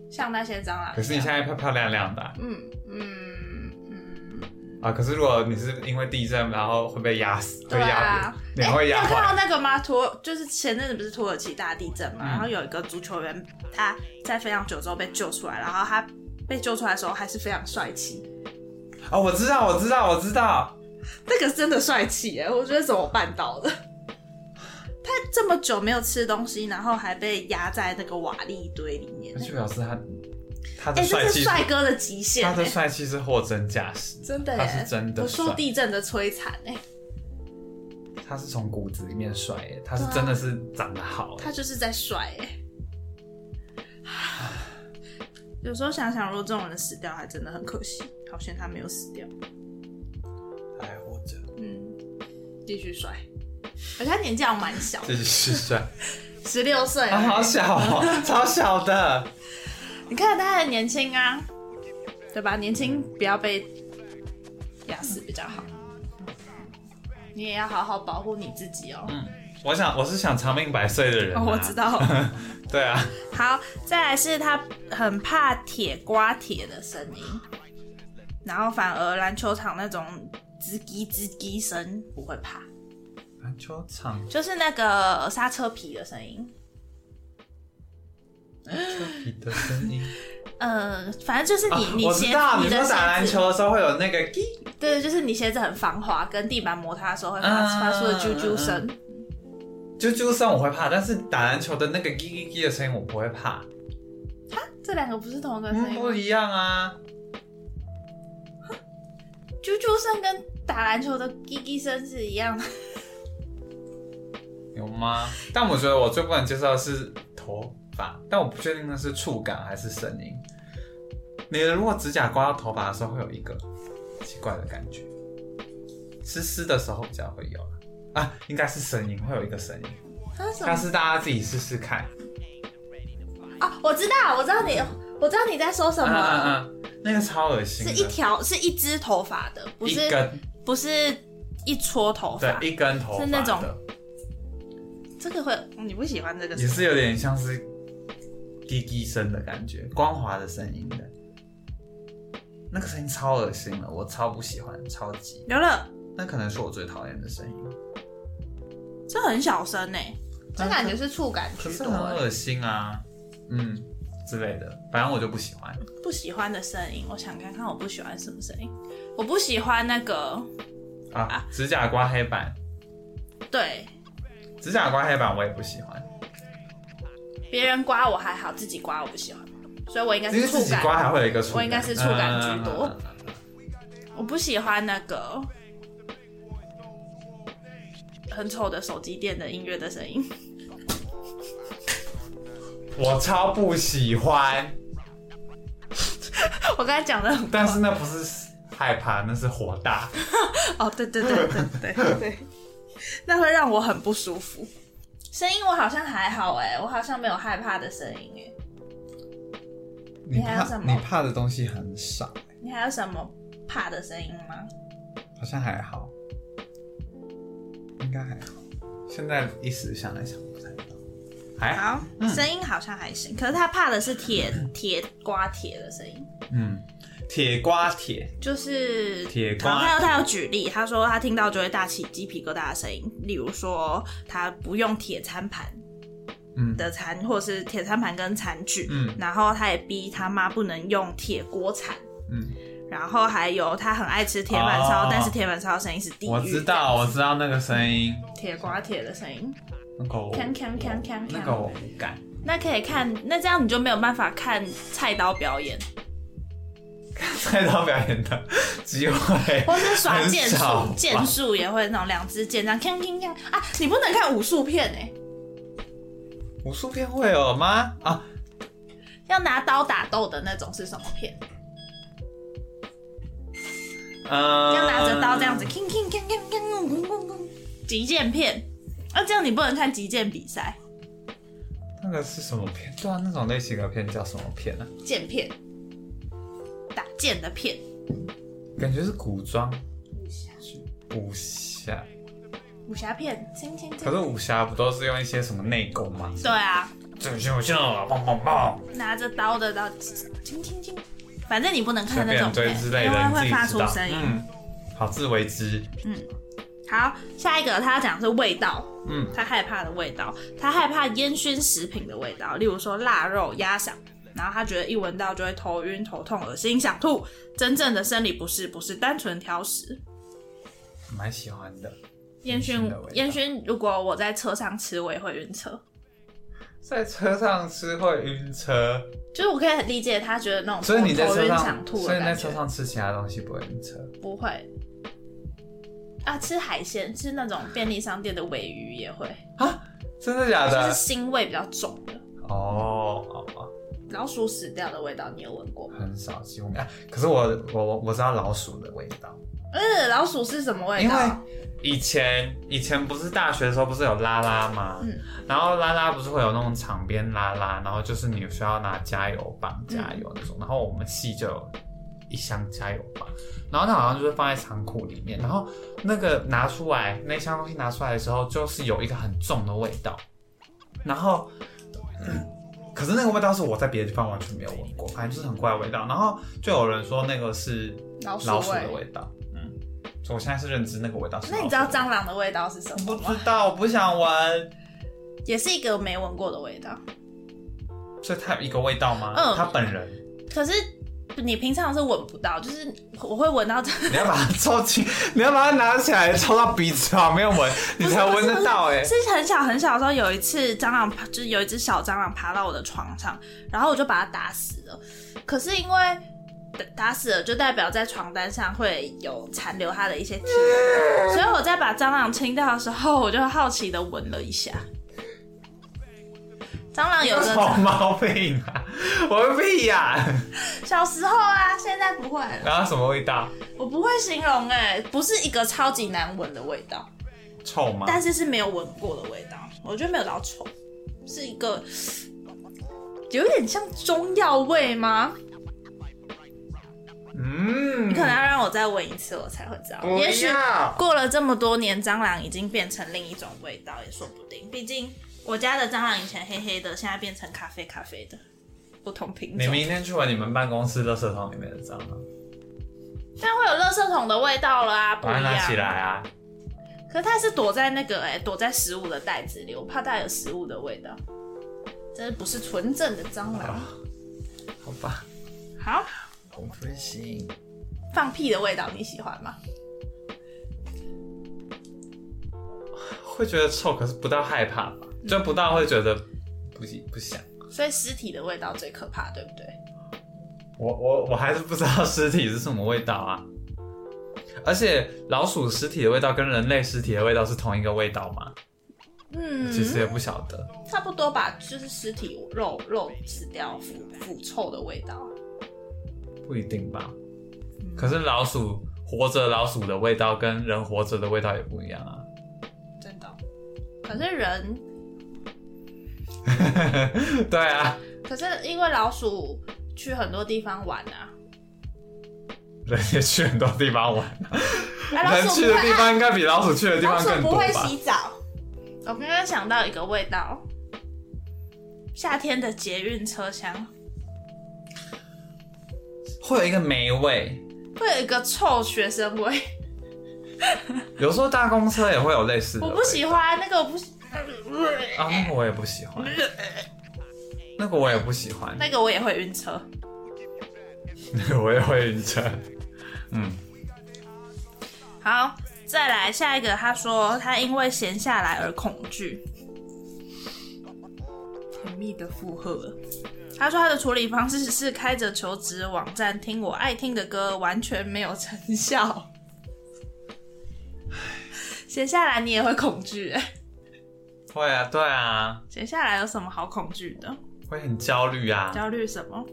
Speaker 2: 像那些蟑螂。
Speaker 1: 可是你现在漂漂亮亮的啊
Speaker 2: 嗯嗯嗯，
Speaker 1: 啊可是如果你是因为地震，然后会被压死，会
Speaker 2: 对
Speaker 1: 压
Speaker 2: 啊。
Speaker 1: 脸会压
Speaker 2: 你有看到。那个吗？土就是前阵子不是土耳其大地震嘛，
Speaker 1: 嗯
Speaker 2: 然后有一个足球员他在非常久之后被救出来，然后他被救出来的时候还是非常帅气，
Speaker 1: 哦，我知道，我知道，我知道。
Speaker 2: 那个是真的帅气耶！我觉得怎么办到的？他这么久没有吃东西，然后还被压在那个瓦砾堆里面
Speaker 1: 那，就表示他他
Speaker 2: 哎、这是
Speaker 1: 的帅气
Speaker 2: 帅哥的极限
Speaker 1: 他的
Speaker 2: 哎，
Speaker 1: 帅气是货真价实，
Speaker 2: 真的耶，
Speaker 1: 他是真的
Speaker 2: 我受
Speaker 1: 帅
Speaker 2: 地震的摧残哎，
Speaker 1: 他是从骨子里面帅耶，他是
Speaker 2: 对啊
Speaker 1: 真的是长得好耶。
Speaker 2: 他就是在帅哎。有时候想想，如果这种人死掉，还真的很可惜。好险他没有死掉。继续帅，而且他年纪好像蛮小，
Speaker 1: 继续帅，
Speaker 2: 十六岁
Speaker 1: 啊，好小哦，超小的。
Speaker 2: 你看他很年轻啊，对吧？年轻不要被压死比较好。你也要好好保护你自己哦。
Speaker 1: 嗯，我想我是想长命百岁的人、啊
Speaker 2: 哦，我知。道。
Speaker 1: 对啊，
Speaker 2: 好，再来是他很怕铁刮铁的声音，然后反而篮球场那种吱叽吱叽声不会怕，
Speaker 1: 篮球场
Speaker 2: 就是那个刹车皮的声音。
Speaker 1: 车皮的声音。
Speaker 2: 呃，反正就是你、
Speaker 1: 啊
Speaker 2: 你鞋
Speaker 1: 我知道，
Speaker 2: 你
Speaker 1: 说打篮
Speaker 2: 子
Speaker 1: 球的时候会有那个叽，
Speaker 2: 对，就是你鞋子很防滑，跟地板摩擦的时候会发、
Speaker 1: 嗯
Speaker 2: 发出的啾啾声。
Speaker 1: 啾啾声我会怕，但是打篮球的那个叽叽叽的声音我不会怕，
Speaker 2: 这两个不是同一个声
Speaker 1: 嗯，
Speaker 2: 音吗？
Speaker 1: 不一样啊。
Speaker 2: 啾啾声跟打篮球的叽叽声是一样的。
Speaker 1: 有吗？但我觉得我最不能接受的是头发，但我不确定那是触感还是声音。你如果指甲刮到头发的时候，会有一个奇怪的感觉，湿湿的时候比较会有啦啊，应该是声音，会有一个声音，但是大家自己试试看。
Speaker 2: 哦，我知道，我知道你，我知道你在说什么，
Speaker 1: 嗯嗯嗯，那个超恶心，
Speaker 2: 是一条，是一支头发的，不是
Speaker 1: 一根，
Speaker 2: 不是一撮头发。
Speaker 1: 对，一根头发
Speaker 2: 是那种
Speaker 1: 的
Speaker 2: 这个会，你不喜欢这个
Speaker 1: 也是有点像是滴滴声的感觉，光滑的声音的，那个声音超恶心了，我超不喜欢，超级。
Speaker 2: 刘乐，
Speaker 1: 那可能是我最讨厌的声音，
Speaker 2: 这很小声呢，这感觉是触感
Speaker 1: 可是
Speaker 2: 居多欸。
Speaker 1: 很恶心啊，嗯之类的，反正我就不喜欢。
Speaker 2: 不喜欢的声音，我想看看我不喜欢什么声音。我不喜欢那个，
Speaker 1: 啊，指甲刮黑板，
Speaker 2: 对，
Speaker 1: 指甲刮黑板我也不喜欢，
Speaker 2: 别人刮我还好，自己刮我不喜欢，所以我应该是触感。
Speaker 1: 己刮还会有一个触感，
Speaker 2: 我应该是触感居多
Speaker 1: 嗯。嗯嗯嗯
Speaker 2: 我不喜欢那个很丑的手机店的音乐的声音。
Speaker 1: 我超不喜欢，
Speaker 2: 我刚才讲的
Speaker 1: 但是那不是害怕，那是火大。
Speaker 2: 哦，对对对对对对，那会让我很不舒服。声音我好像还好哎，我好像没有害怕的声音哎。你还有什么
Speaker 1: 你怕的东西很少，
Speaker 2: 你还有什么怕的声音吗？
Speaker 1: 好像还好，应该还好。现在一时想来想还好。
Speaker 2: 好，声音好像还行，可是他怕的是铁铁刮铁的声音，
Speaker 1: 嗯，铁刮铁，
Speaker 2: 就是
Speaker 1: 铁刮。
Speaker 2: 然后他有他有举例，他说他听到就会大起鸡皮疙瘩的声音，例如说他不用铁餐盘
Speaker 1: 嗯。
Speaker 2: 的餐，或者是铁餐盘跟餐具，
Speaker 1: 嗯。
Speaker 2: 然后他也逼他妈不能用铁锅铲。
Speaker 1: 嗯，
Speaker 2: 然后还有他很爱吃铁板烧，
Speaker 1: 哦。
Speaker 2: 但是铁板烧的声音是地狱。
Speaker 1: 我知道，我知道那个声音，
Speaker 2: 铁刮铁的声音，看看看看
Speaker 1: 那个我不敢。
Speaker 2: 那可以看，那这样你就没有办法看菜刀表演。
Speaker 1: 看 菜刀表演的机会，
Speaker 2: 或是耍剑术，剑术也会那种两只剑这样看看看啊！你不能看武术片哎、
Speaker 1: 武术片会有吗？啊，
Speaker 2: 要拿刀打斗的那种是什么片？
Speaker 1: 嗯，
Speaker 2: 要拿着刀这样子，king 砍，极剑片。啊，这样你不能看击剑比赛，
Speaker 1: 那个是什么片？对啊，那种类型的片叫什么片啊？
Speaker 2: 剑片，打剑的片。
Speaker 1: 感觉是古装武侠，
Speaker 2: 武侠片，锵锵锵。
Speaker 1: 可是武侠不都是用一些什么内功吗？
Speaker 2: 对啊，
Speaker 1: 这就像棒棒棒，
Speaker 2: 拿着刀的刀，轻轻轻，反正你不能看那种
Speaker 1: 便追
Speaker 2: 片，因
Speaker 1: 之类的，你自
Speaker 2: 为会发。出声音。
Speaker 1: 嗯，好自为之。
Speaker 2: 好，下一个他要讲的是味道，
Speaker 1: 嗯，
Speaker 2: 他害怕的味道，他害怕烟熏食品的味道，例如说腊肉、鸭嗓，然后他觉得一闻到就会头晕、头痛、恶心、想吐。真正的生理不适不是单纯挑食。
Speaker 1: 蛮喜欢的。
Speaker 2: 烟熏烟熏，如果我在车上吃，我也会晕车。
Speaker 1: 在车上吃会晕车，
Speaker 2: 就是我可以理解他觉得那种
Speaker 1: 所以你在车上
Speaker 2: 想，吐
Speaker 1: 所以你在。车上吃其他东西不会晕车。
Speaker 2: 不会。啊，吃海鲜，吃那种便利商店的尾鱼也会啊，
Speaker 1: 真的假的
Speaker 2: 就是？腥味比较重的。
Speaker 1: 哦哦哦，
Speaker 2: 老鼠死掉的味道，你有闻过吗？
Speaker 1: 很少，几乎没可是我我我我知道老鼠的味道，
Speaker 2: 嗯，老鼠是什么味
Speaker 1: 因为
Speaker 2: 道？
Speaker 1: 以前以前不是大学的时候不是有拉拉吗？
Speaker 2: 嗯
Speaker 1: 然后拉拉不是会有那种场边拉拉，然后就是你需要拿加油棒加油那种，然后我们系就有一箱加油吧，然后它好像就是放在仓库里面，然后那个拿出来那箱东西拿出来的时候，就是有一个很重的味道，然后。可是那个味道是我在别的地方完全没有闻过，反正就是很怪的味道。然后就有人说那个是
Speaker 2: 老鼠
Speaker 1: 的
Speaker 2: 味。
Speaker 1: 道，嗯，所以我现在是认知那个味道是。
Speaker 2: 那你知道？蟑螂的味道是什
Speaker 1: 不
Speaker 2: 么吗？
Speaker 1: 知道，我不想闻。
Speaker 2: 也是一个没闻过的味道。
Speaker 1: 所以它有一个味道吗？
Speaker 2: 嗯
Speaker 1: 它本人，
Speaker 2: 可是你平常是闻不到，就是 我会闻到这。
Speaker 1: 你要把它抽起，你要把它拿起来抽到鼻子旁边闻，你才闻得到哎、
Speaker 2: 是很小很小的时候，有一次蟑螂爬，就是有一只小蟑螂爬到我的床上，然后我就把它打死了。可是因为打打死了，就代表在床单上会有残留它的一些体液，所以我在把蟑螂清掉的时候，我就好奇的闻了一下。蟑螂有
Speaker 1: 什
Speaker 2: 个
Speaker 1: 么毛病啊？我个屁呀、
Speaker 2: 小时候啊，现在不会了。
Speaker 1: 然后什么味道？
Speaker 2: 我不会形容哎、不是一个超级难闻的味道，
Speaker 1: 臭吗？
Speaker 2: 但是是没有闻过的味道。我觉得没有到臭，是一个有点像中药味吗？
Speaker 1: 嗯，
Speaker 2: 你可能要让我再闻一次，我才会知道。也许
Speaker 1: 要
Speaker 2: 过了这么多年，蟑螂已经变成另一种味道，也说不定。毕竟我家的蟑螂以前黑黑的，现在变成咖啡咖啡的，不同品种。
Speaker 1: 你明天去闻你们办公室垃圾桶里面的蟑螂，
Speaker 2: 但会有垃圾桶的味道了啊，不一样。
Speaker 1: 把它拿起来啊！
Speaker 2: 可是它是躲在那个哎、躲在食物的袋子里，我怕它有食物的味道。这不是纯正的蟑螂。
Speaker 1: 好吧，
Speaker 2: 好，
Speaker 1: 我不行。
Speaker 2: 放屁的味道你喜欢吗？
Speaker 1: 会觉得臭，可是不到害怕吧？就不到会觉得不不想。
Speaker 2: 所以尸体的味道最可怕，对不对？
Speaker 1: 我我我还是不知道尸体是什么味道啊！而且老鼠尸体的味道跟人类尸体的味道是同一个味道吗？
Speaker 2: 嗯，
Speaker 1: 其实也不晓得。
Speaker 2: 差不多吧，就是尸体肉肉死掉腐腐臭的味道。
Speaker 1: 不一定吧。可是老鼠活着，老鼠的味道跟人活着的味道也不一样啊。
Speaker 2: 真的。可是人，
Speaker 1: 对啊，
Speaker 2: 可是因为老鼠去很多地方玩啊，
Speaker 1: 人也去很多地方玩，
Speaker 2: 啊老
Speaker 1: 人
Speaker 2: 鼠
Speaker 1: 去的地方应该比老鼠去的地
Speaker 2: 老
Speaker 1: 方更多吧？
Speaker 2: 洗澡。我刚刚想到一个味道，夏天的捷运车厢
Speaker 1: 会有一个霉味，
Speaker 2: 会有一个臭学生味，
Speaker 1: 有时候大公车也会有类似的。
Speaker 2: 我不喜。欢那个，我不喜，
Speaker 1: 啊，那个我也不喜欢，那个我也不喜欢，
Speaker 2: 那个我也会晕车。
Speaker 1: 那 个我也会晕车。嗯，
Speaker 2: 好，再来下一个，他说他因为闲下来而恐惧，甜蜜的附和。他说他的处理方式是开着求职网站听我爱听的歌，完全没有成效。闲下来你也会恐惧哎、
Speaker 1: 会啊，对啊，
Speaker 2: 接下来有什么好恐惧的？
Speaker 1: 会很焦虑啊，
Speaker 2: 焦虑什么？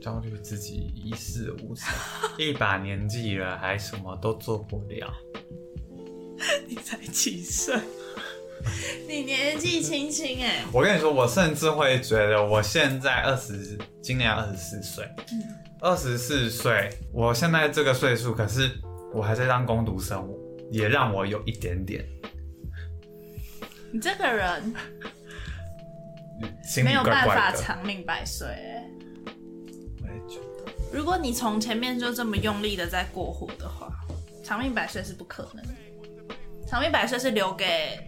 Speaker 1: 焦虑自己一事无成，一把年纪了还什么都做不了。
Speaker 2: 你才几岁？你年纪轻轻哎，
Speaker 1: 我跟你说，我甚至会觉得我现在二十，今年二十四岁，二十四岁，我现在这个岁数，可是我还在当工读生，也让我有一点点
Speaker 2: 你这个人没有办法。长命百岁哎。
Speaker 1: 我也觉得
Speaker 2: 如果你从前面就这么用力的在过活的话，长命百岁是不可能的。长命百岁是留给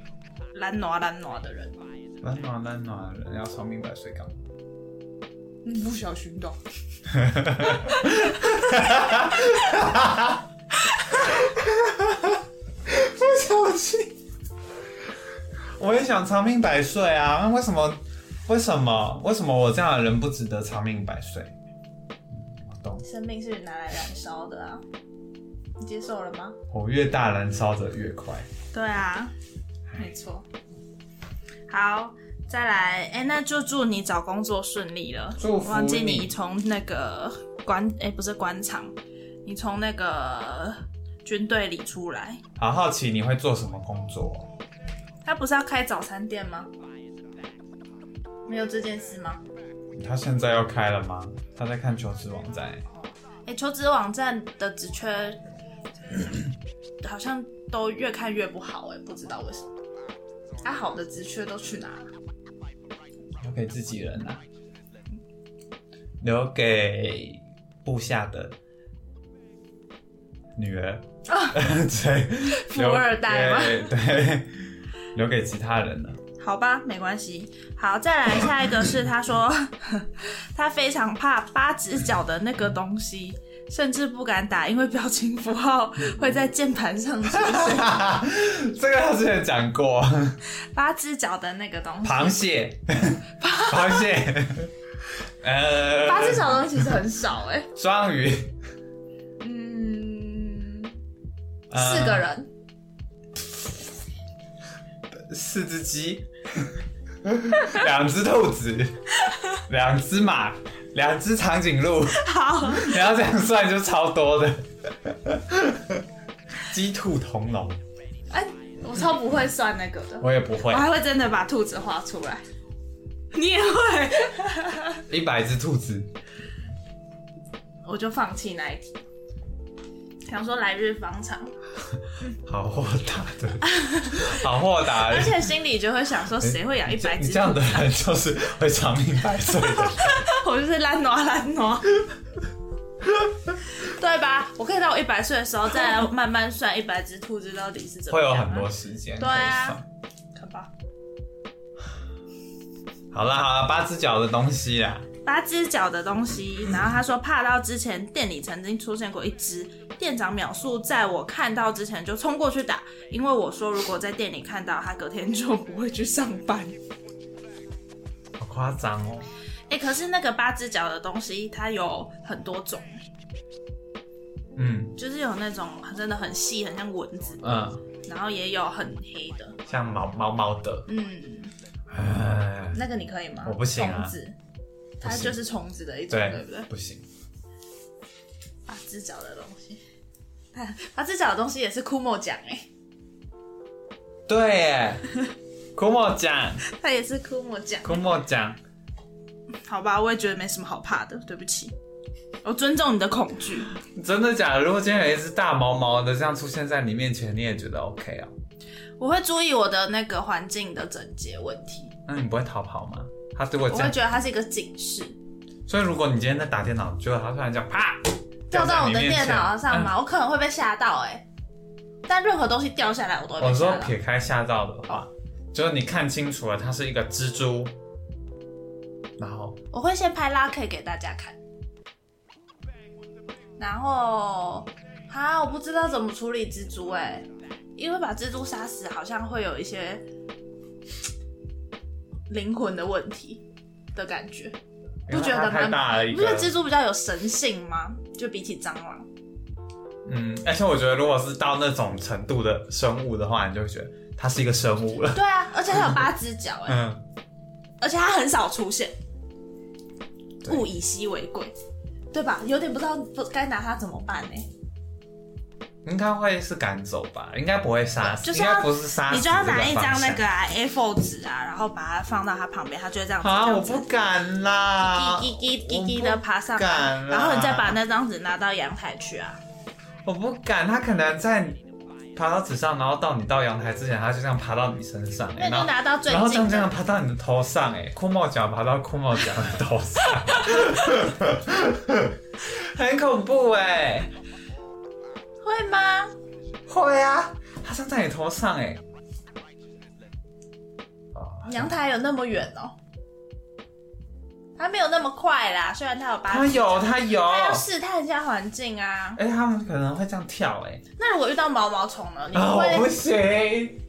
Speaker 2: 懒惰懒惰的人。
Speaker 1: 懒暖懒暖的人要长命百岁干嘛？
Speaker 2: 嗯，不小心的。
Speaker 1: 不小心，我也想长命百岁啊！那为什么？为什么？为什么我这样的人不值得长命百岁？嗯我懂。
Speaker 2: 生命是拿来燃烧的啊，你接受了吗？
Speaker 1: 火越大，燃烧的越快。
Speaker 2: 对啊，没错。好，再来，哎、那就祝你找工作顺利了。
Speaker 1: 祝福
Speaker 2: 忘记
Speaker 1: 你
Speaker 2: 你从那个官，哎、不是官场，你从那个军队里出来。
Speaker 1: 好好奇你会做什么工作？
Speaker 2: 他不是要开早餐店吗？没有这件事吗？
Speaker 1: 他现在要开了吗？他在看求职网站。
Speaker 2: 哎、求职网站的职缺好像都越看越不好，哎，不知道为什么。啊，好的职缺都去哪了？
Speaker 1: 留给自己人啊，留给部下的女儿啊，对，
Speaker 2: 富二代吗
Speaker 1: 对，留给其他人了。
Speaker 2: 好吧，没关系。好，再来下一个是他说 他非常怕八只脚的那个东西，甚至不敢打，因为表情符号会在键盘上出现。
Speaker 1: 这个他之前讲过，
Speaker 2: 八只脚的那个东西，
Speaker 1: 螃蟹，螃蟹，呃，
Speaker 2: 八只脚的东西其实很少哎、
Speaker 1: 双鱼，
Speaker 2: 嗯，
Speaker 1: 呃
Speaker 2: 四个人，
Speaker 1: 四只鸡，两只兔子，两只马，两只长颈鹿。
Speaker 2: 好，
Speaker 1: 你要这样算就超多的。鸡兔同笼，
Speaker 2: 哎、我超不会算那个的，
Speaker 1: 我也不会
Speaker 2: 我。还会真的把兔子画出来。你也会，
Speaker 1: 一百只兔子，
Speaker 2: 我就放弃那一题。想说来日方长，
Speaker 1: 好豁达的，好豁达
Speaker 2: 而。且心里就会想说，谁会养一百只
Speaker 1: 这样的？人就是会长命百岁的。
Speaker 2: 我就是懒惰懒惰，对吧？我可以到我一百岁的时候再来慢慢算一百只兔子到底是怎么样、
Speaker 1: 会有很多，时间
Speaker 2: 对啊看。吧？
Speaker 1: 好啦好啦，八只脚的东西啦，
Speaker 2: 八只脚的东西，然后他说怕到之前店里曾经出现过一只，店长秒速在我看到之前就冲过去打，因为我说如果在店里看到他，隔天就不会去上班。
Speaker 1: 好夸张哦。
Speaker 2: 哎、可是那个八只脚的东西，它有很多种，
Speaker 1: 嗯
Speaker 2: 就是有那种真的很细，很像蚊子，
Speaker 1: 嗯，
Speaker 2: 然后也有很黑的，
Speaker 1: 像毛毛毛的。
Speaker 2: 嗯，
Speaker 1: 哎
Speaker 2: 那个你可以吗？
Speaker 1: 我不行啊
Speaker 2: 它就是虫子的一种，对
Speaker 1: 对
Speaker 2: 不对？
Speaker 1: 不行。
Speaker 2: 八只脚的东西，八只脚的东西也是枯木奖哎，
Speaker 1: 对耶，库莫奖，
Speaker 2: 它也是枯木奖。
Speaker 1: 枯木奖。
Speaker 2: 好吧，我也觉得没什么好怕的，对不起，我尊重你的恐惧。
Speaker 1: 真的假的？如果今天有一只大毛毛的这样出现在你面前，你也觉得 OK 啊？
Speaker 2: 我会注意我的那个环境的整洁问题，
Speaker 1: 那你不会逃跑吗？
Speaker 2: 我会觉得它是一个警示。
Speaker 1: 所以如果你今天在打电脑，结果他突然这样啪
Speaker 2: 掉到我的电脑上嘛，我可能会被吓到哎、但任何东西掉下来，我都会
Speaker 1: 嗯我说
Speaker 2: 被吓到。
Speaker 1: 撇开吓到的话，就是你看清楚了，它是一个蜘蛛，然后
Speaker 2: 我会先拍拉 K 给大家看，然后啊，我不知道怎么处理蜘蛛哎、因为把蜘蛛杀死好像会有一些灵魂的问题的感觉，不觉得
Speaker 1: 因为它太
Speaker 2: 吗？
Speaker 1: 大了一个
Speaker 2: 不是，蜘蛛比较有神性吗？就比起蟑螂，
Speaker 1: 嗯，而且我觉得如果是到那种程度的生物的话，你就会觉得它是一个生物了。
Speaker 2: 对啊，而且它有八只脚哎、
Speaker 1: 嗯，
Speaker 2: 而且它很少出现，物以稀为贵，对吧？有点不知道不该拿它怎么办呢、
Speaker 1: 应该会是赶走吧，应该不会杀死，
Speaker 2: 就是
Speaker 1: 应该不是杀死。
Speaker 2: 你就要拿一张那个啊 A4 纸啊，然后把它放到它旁边，它就会这样子，
Speaker 1: 啊，我不敢啦，
Speaker 2: 滴滴滴滴的爬上然后你再把那张纸拿到阳台去啊。
Speaker 1: 我不敢，它可能在爬到纸上，然后到你到阳台之前，它就这样爬到你身上、
Speaker 2: 那
Speaker 1: 欸，然后
Speaker 2: 就拿到最
Speaker 1: 然后这样
Speaker 2: 近
Speaker 1: 这样，爬到你的头上、哎，裤帽脚爬到酷帽脚的头上，很恐怖哎、
Speaker 2: 会吗？
Speaker 1: 会啊，它站在你头上哎、哦
Speaker 2: 阳台有那么远哦？它没有那么快啦，虽然它有八
Speaker 1: 它有它有，
Speaker 2: 它要试探一下环境啊。
Speaker 1: 哎、他们可能会这样跳哎、
Speaker 2: 那如果遇到毛毛虫呢？你
Speaker 1: 啊，
Speaker 2: 不会，
Speaker 1: 我不行，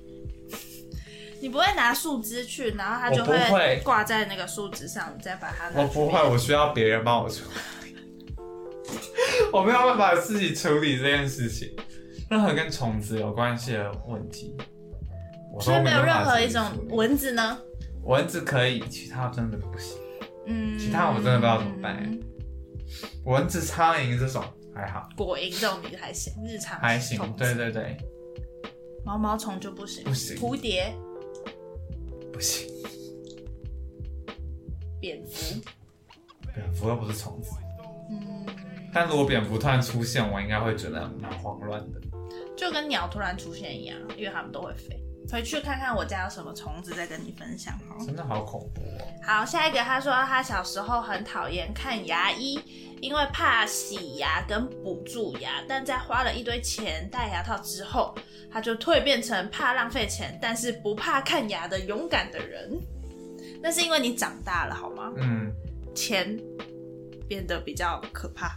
Speaker 2: 你不会拿树枝去，然后它就
Speaker 1: 会
Speaker 2: 挂在那个树枝上，你再把它拿
Speaker 1: 我不会，我需要别人帮我处理，我没有办法自己处理这件事情。任何跟虫子有关系的问题，我都
Speaker 2: 所以没有
Speaker 1: 办法
Speaker 2: 任何一种
Speaker 1: 处理
Speaker 2: 蚊子呢？
Speaker 1: 蚊子可以，其他真的不行。
Speaker 2: 嗯，
Speaker 1: 其他我真的不知道怎么办蚊子、苍蝇这种还好，
Speaker 2: 果蝇这种你还行，日常
Speaker 1: 还行
Speaker 2: 虫。子
Speaker 1: 对对对，
Speaker 2: 毛毛虫就不行，
Speaker 1: 不行
Speaker 2: 蝴蝶、
Speaker 1: 不行。
Speaker 2: 蝙蝠，
Speaker 1: 蝙蝠又不是虫子，
Speaker 2: 嗯，
Speaker 1: 但如果蝙蝠突然出现，我应该会觉得蛮慌乱的。
Speaker 2: 就跟鸟突然出现一样，因为它们都会飞。回去看看我家有什么虫子，再跟你分享好。
Speaker 1: 真的好恐怖哦！
Speaker 2: 好，下一个他说他小时候很讨厌看牙医，因为怕洗牙跟补蛀牙，但在花了一堆钱戴牙套之后，他就蜕变成怕浪费钱，但是不怕看牙的勇敢的人。那是因为你长大了好吗？
Speaker 1: 嗯，
Speaker 2: 钱变得比较可怕。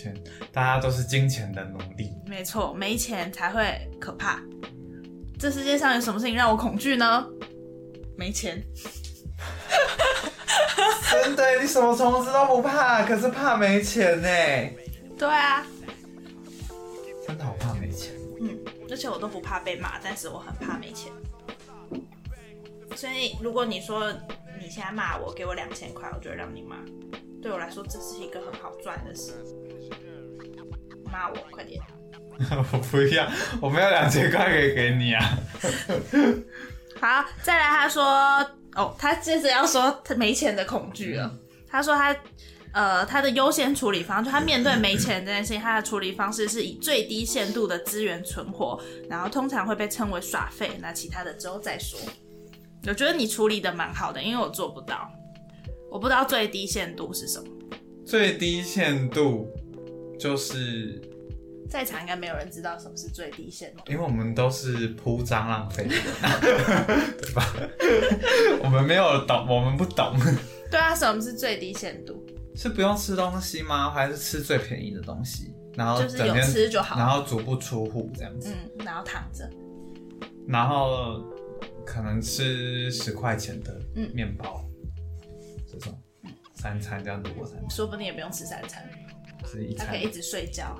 Speaker 1: 钱，大家都是金钱的奴隶。
Speaker 2: 没错，没钱才会可怕。这世界上有什么事情让我恐惧呢？没钱。
Speaker 1: 真的，你什么虫子都不怕，可是怕没钱呢？
Speaker 2: 对啊，
Speaker 1: 真的好怕没钱。
Speaker 2: 嗯，而且我都不怕被骂，但是我很怕没钱。所以如果你说你现在骂我，给我两千块，我就会让你骂。对我来说，这是一个很好赚的事。骂我，快点！
Speaker 1: 我不要，我没有两千块可以给你啊。
Speaker 2: 好，再来，他说，哦，他接着要说他没钱的恐惧了。他说他，呃，他的优先处理方，就他面对没钱这件事情，他的处理方式是以最低限度的资源存活，然后通常会被称为耍废，那其他的之后再说。我觉得你处理的蛮好的，因为我做不到，我不知道最低限度是什么，
Speaker 1: 最低限度就是，
Speaker 2: 在场应该没有人知道什么是最低限度。
Speaker 1: 因为我们都是铺张浪费对吧？我们没有懂，我们不懂，
Speaker 2: 对啊，什么是最低限度？
Speaker 1: 是不用吃东西吗？还是吃最便宜的东西？然后
Speaker 2: 就是有吃就好
Speaker 1: 然后足不出户这样子，
Speaker 2: 嗯，然后躺着，
Speaker 1: 然后可能吃十块钱的
Speaker 2: 嗯
Speaker 1: 面包，这种三餐这样子过三餐，
Speaker 2: 说不定也不用吃三餐，
Speaker 1: 是一餐
Speaker 2: 他可以。一直睡觉。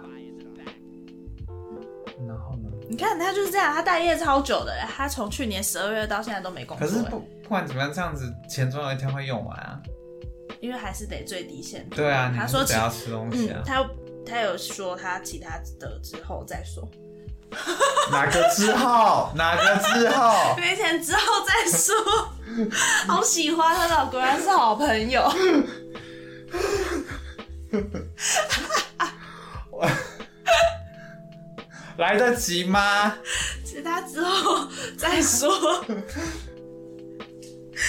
Speaker 1: 然后呢？
Speaker 2: 你看他就是这样，他待业超久的，他从去年十二月到现在都没工作，
Speaker 1: 可是不不管怎么样，这样子钱总有一天会用完啊。
Speaker 2: 因为还是得最低限度。
Speaker 1: 对啊，
Speaker 2: 他说其
Speaker 1: 还是得要吃东西啊，。
Speaker 2: 嗯他他有说他其他的之后再说，
Speaker 1: 哪个之后？哪个之后？
Speaker 2: 没钱之后再说。好喜欢他的，果然是好朋友。
Speaker 1: 来得及吗？
Speaker 2: 其他之后再说。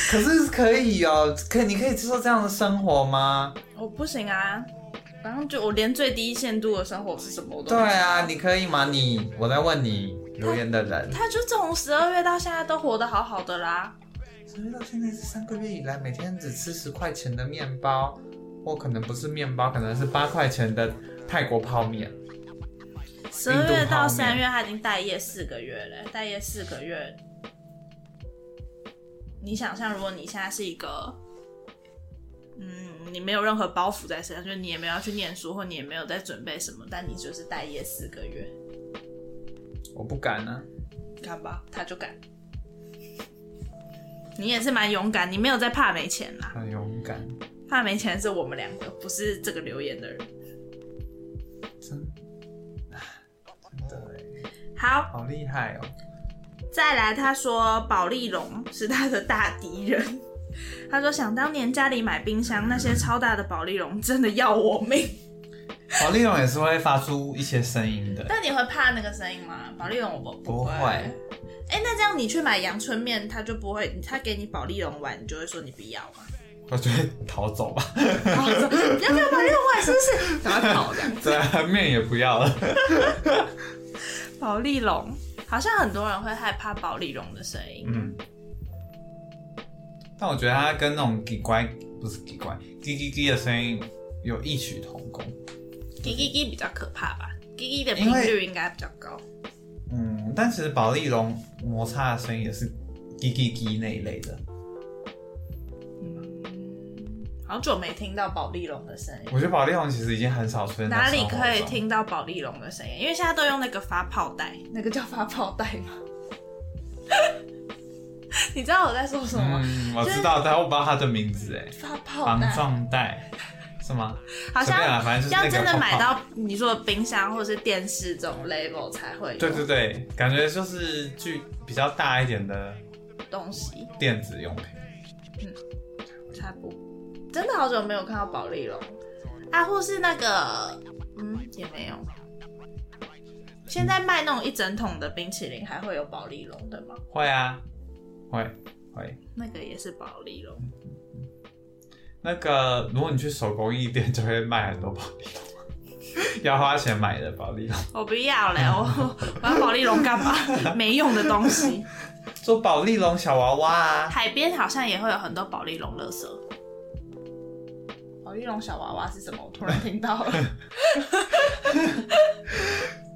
Speaker 1: 可是可以哦，可以你可以接受这样的生活吗？
Speaker 2: 我不行啊，然后就我连最低限度的生活是什么我都
Speaker 1: 对啊，你可以吗？你我在问你留言的人，
Speaker 2: 他就从十二月到现在都活得好好的啦。
Speaker 1: 十二月到现在是三个月以来，每天只吃十块钱的面包，或可能不是面包，可能是八块钱的泰国泡面。
Speaker 2: 十二月到三月，他已经待业四个月了。待业四个月，你想象，如果你现在是一个，嗯，你没有任何包袱在身上，就是你也没有要去念书，或你也没有在准备什么，但你就是待业四个月，
Speaker 1: 我不敢啊，
Speaker 2: 看吧，他就敢。你也是蛮勇敢，你没有在怕没钱啦，
Speaker 1: 很勇敢，
Speaker 2: 怕没钱是我们两个，不是这个留言的人。
Speaker 1: 真，真的哎，
Speaker 2: 好，
Speaker 1: 好厉害哦。
Speaker 2: 再来，他说保利龙是他的大敌人。他说想当年家里买冰箱，那些超大的保利龙真的要我命。
Speaker 1: 保利龙也是会发出一些声音的，
Speaker 2: 但你会怕那个声音吗？保利龙我不会。
Speaker 1: 不会
Speaker 2: 哎、那这样你去买阳春面，他就不会，他给你保利龙玩，你就会说你不要吗？
Speaker 1: 我就会逃走吧。
Speaker 2: 然后说你要不要保利龙丸？是不是？然后跑这样。
Speaker 1: 对啊，面也不要了。
Speaker 2: 保利龙好像很多人会害怕保利龙的声音。
Speaker 1: 嗯，但我觉得它跟那种叽乖不是叽乖，叽叽叽的声音有异曲同工。
Speaker 2: 叽叽叽比较可怕吧？叽叽的频率应该比较高。
Speaker 1: 嗯，但其实保利龙摩擦的声音也是叽叽叽那一类的。
Speaker 2: 好久没听到保利龙的声音。
Speaker 1: 我觉得保利龙其实已经很少出现
Speaker 2: 哪里可以
Speaker 1: 中？
Speaker 2: 听到保利龙的声音？因为现在都用那个发泡袋，那个叫发泡袋吗？你知道我在说什么吗？
Speaker 1: 嗯，我知道，但我不知道它的名字哎，
Speaker 2: 发泡
Speaker 1: 防
Speaker 2: 蛋，
Speaker 1: 撞袋是吗？
Speaker 2: 好像
Speaker 1: 反正
Speaker 2: 要真的买到你说的冰箱或者是电视这种 level 才会有
Speaker 1: 对对对，感觉就是具比较大一点的
Speaker 2: 东西，
Speaker 1: 电子用品。
Speaker 2: 嗯，差不。真的好久没有看到保利龙啊，或是那个，嗯，也没有。现在卖那种一整桶的冰淇淋，还会有保利龙的吗？
Speaker 1: 会啊，会会。
Speaker 2: 那个也是保利龙。
Speaker 1: 那个，如果你去手工艺店，就会卖很多保利龙，要花钱买的保利龙。
Speaker 2: 我不要嘞，我我要保利龙干嘛？没用的东西。
Speaker 1: 做保利龙小娃娃啊，
Speaker 2: 海边好像也会有很多保利龙垃圾。保利龙小娃娃是什么？我突然听到了。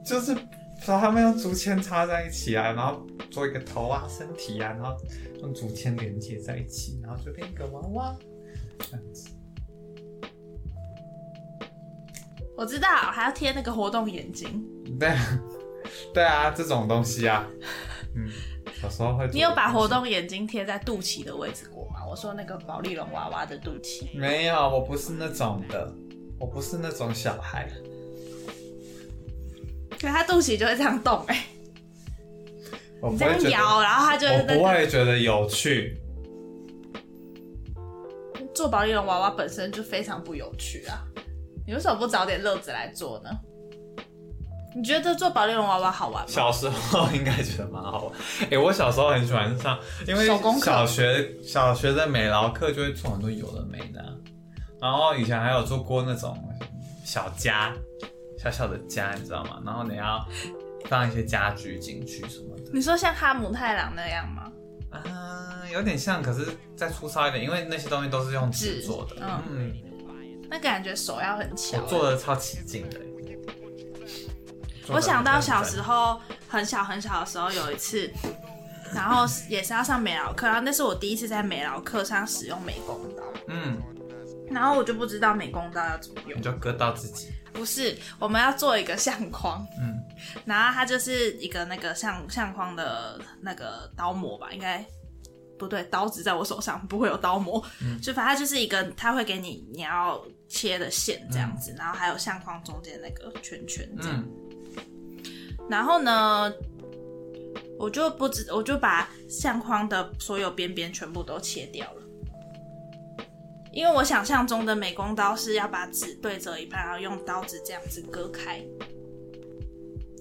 Speaker 1: 就是把他们用竹签插在一起啊，然后做一个头啊、身体啊，然后用竹签连接在一起，然后就变一个娃娃。这样子，
Speaker 2: 我知道，还要贴那个活动眼睛。
Speaker 1: 对，对啊，这种东西啊，嗯，有时候会。
Speaker 2: 你有把活？动眼睛贴在肚脐的位置过吗？我说那个保利龙娃娃的肚脐。
Speaker 1: 没有，我不是那种的，我不是那种小孩。
Speaker 2: 可他肚脐就会这样动哎、你这样摇，然后他就会
Speaker 1: 我不
Speaker 2: 那个
Speaker 1: 会觉得有趣。
Speaker 2: 做保利龙娃娃本身就非常不有趣啊！你为什么不找点乐子来做呢？你觉得做保利龙娃娃好玩吗？
Speaker 1: 小时候应该觉得蛮好玩。哎、我小时候很喜欢上，因为
Speaker 2: 手工课
Speaker 1: 小学小学的美劳课就会做很多有的没的啊、然后以前还有做过那种小家，小小的家，你知道吗？然后你要放一些家具进去什么的。
Speaker 2: 你说像哈姆太郎那样吗？
Speaker 1: 啊，有点像，可是再粗糙一点，因为那些东西都是用纸
Speaker 2: 纸
Speaker 1: 做的。
Speaker 2: 嗯
Speaker 1: 嗯，
Speaker 2: 那感觉手要很巧、
Speaker 1: 我做的超起劲的。
Speaker 2: 我想到小时
Speaker 1: 候，
Speaker 2: 很小很小的时候有一次，然后也是要上美劳课，然后那是我第一次在美劳课上使用美工刀，
Speaker 1: 嗯，
Speaker 2: 然后我就不知道美工刀要怎么用
Speaker 1: 你。就割到自己。
Speaker 2: 不是，我们要做一个相框，
Speaker 1: 嗯，
Speaker 2: 然后它就是一个那个相相框的那个刀模吧，应该不对，刀子在我手上不会有刀模，就反正它就是一个，它会给你你要切的线这样子，然后还有相框中间那个圈圈这样。
Speaker 1: 嗯，
Speaker 2: 然后呢，我就不知，我就把相框的所有边边全部都切掉了。因为我想象中的美工刀是要把纸对折一半，然后用刀子这样子割开，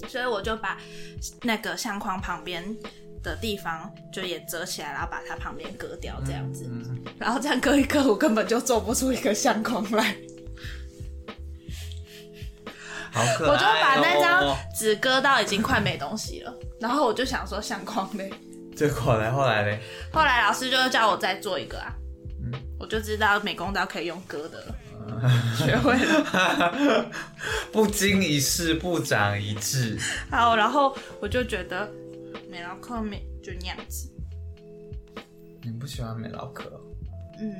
Speaker 2: 所以我就把那个相框旁边的地方就也折起来，然后把它旁边割掉，这样子，
Speaker 1: 嗯
Speaker 2: 然后这样割一割，我根本就做不出一个相框来。
Speaker 1: 好可爱、哦。
Speaker 2: 我就把那张纸割到已经快没东西了，然后我就想说相框呗，
Speaker 1: 结果呢？后来呢？
Speaker 2: 后来老师就叫我再做一个啊，
Speaker 1: 嗯
Speaker 2: 我就知道美工刀可以用割的了，学会了。
Speaker 1: 不经一事不长一智。
Speaker 2: 好，然后我就觉得美劳课没就那样子，
Speaker 1: 你不喜欢美劳课？
Speaker 2: 嗯，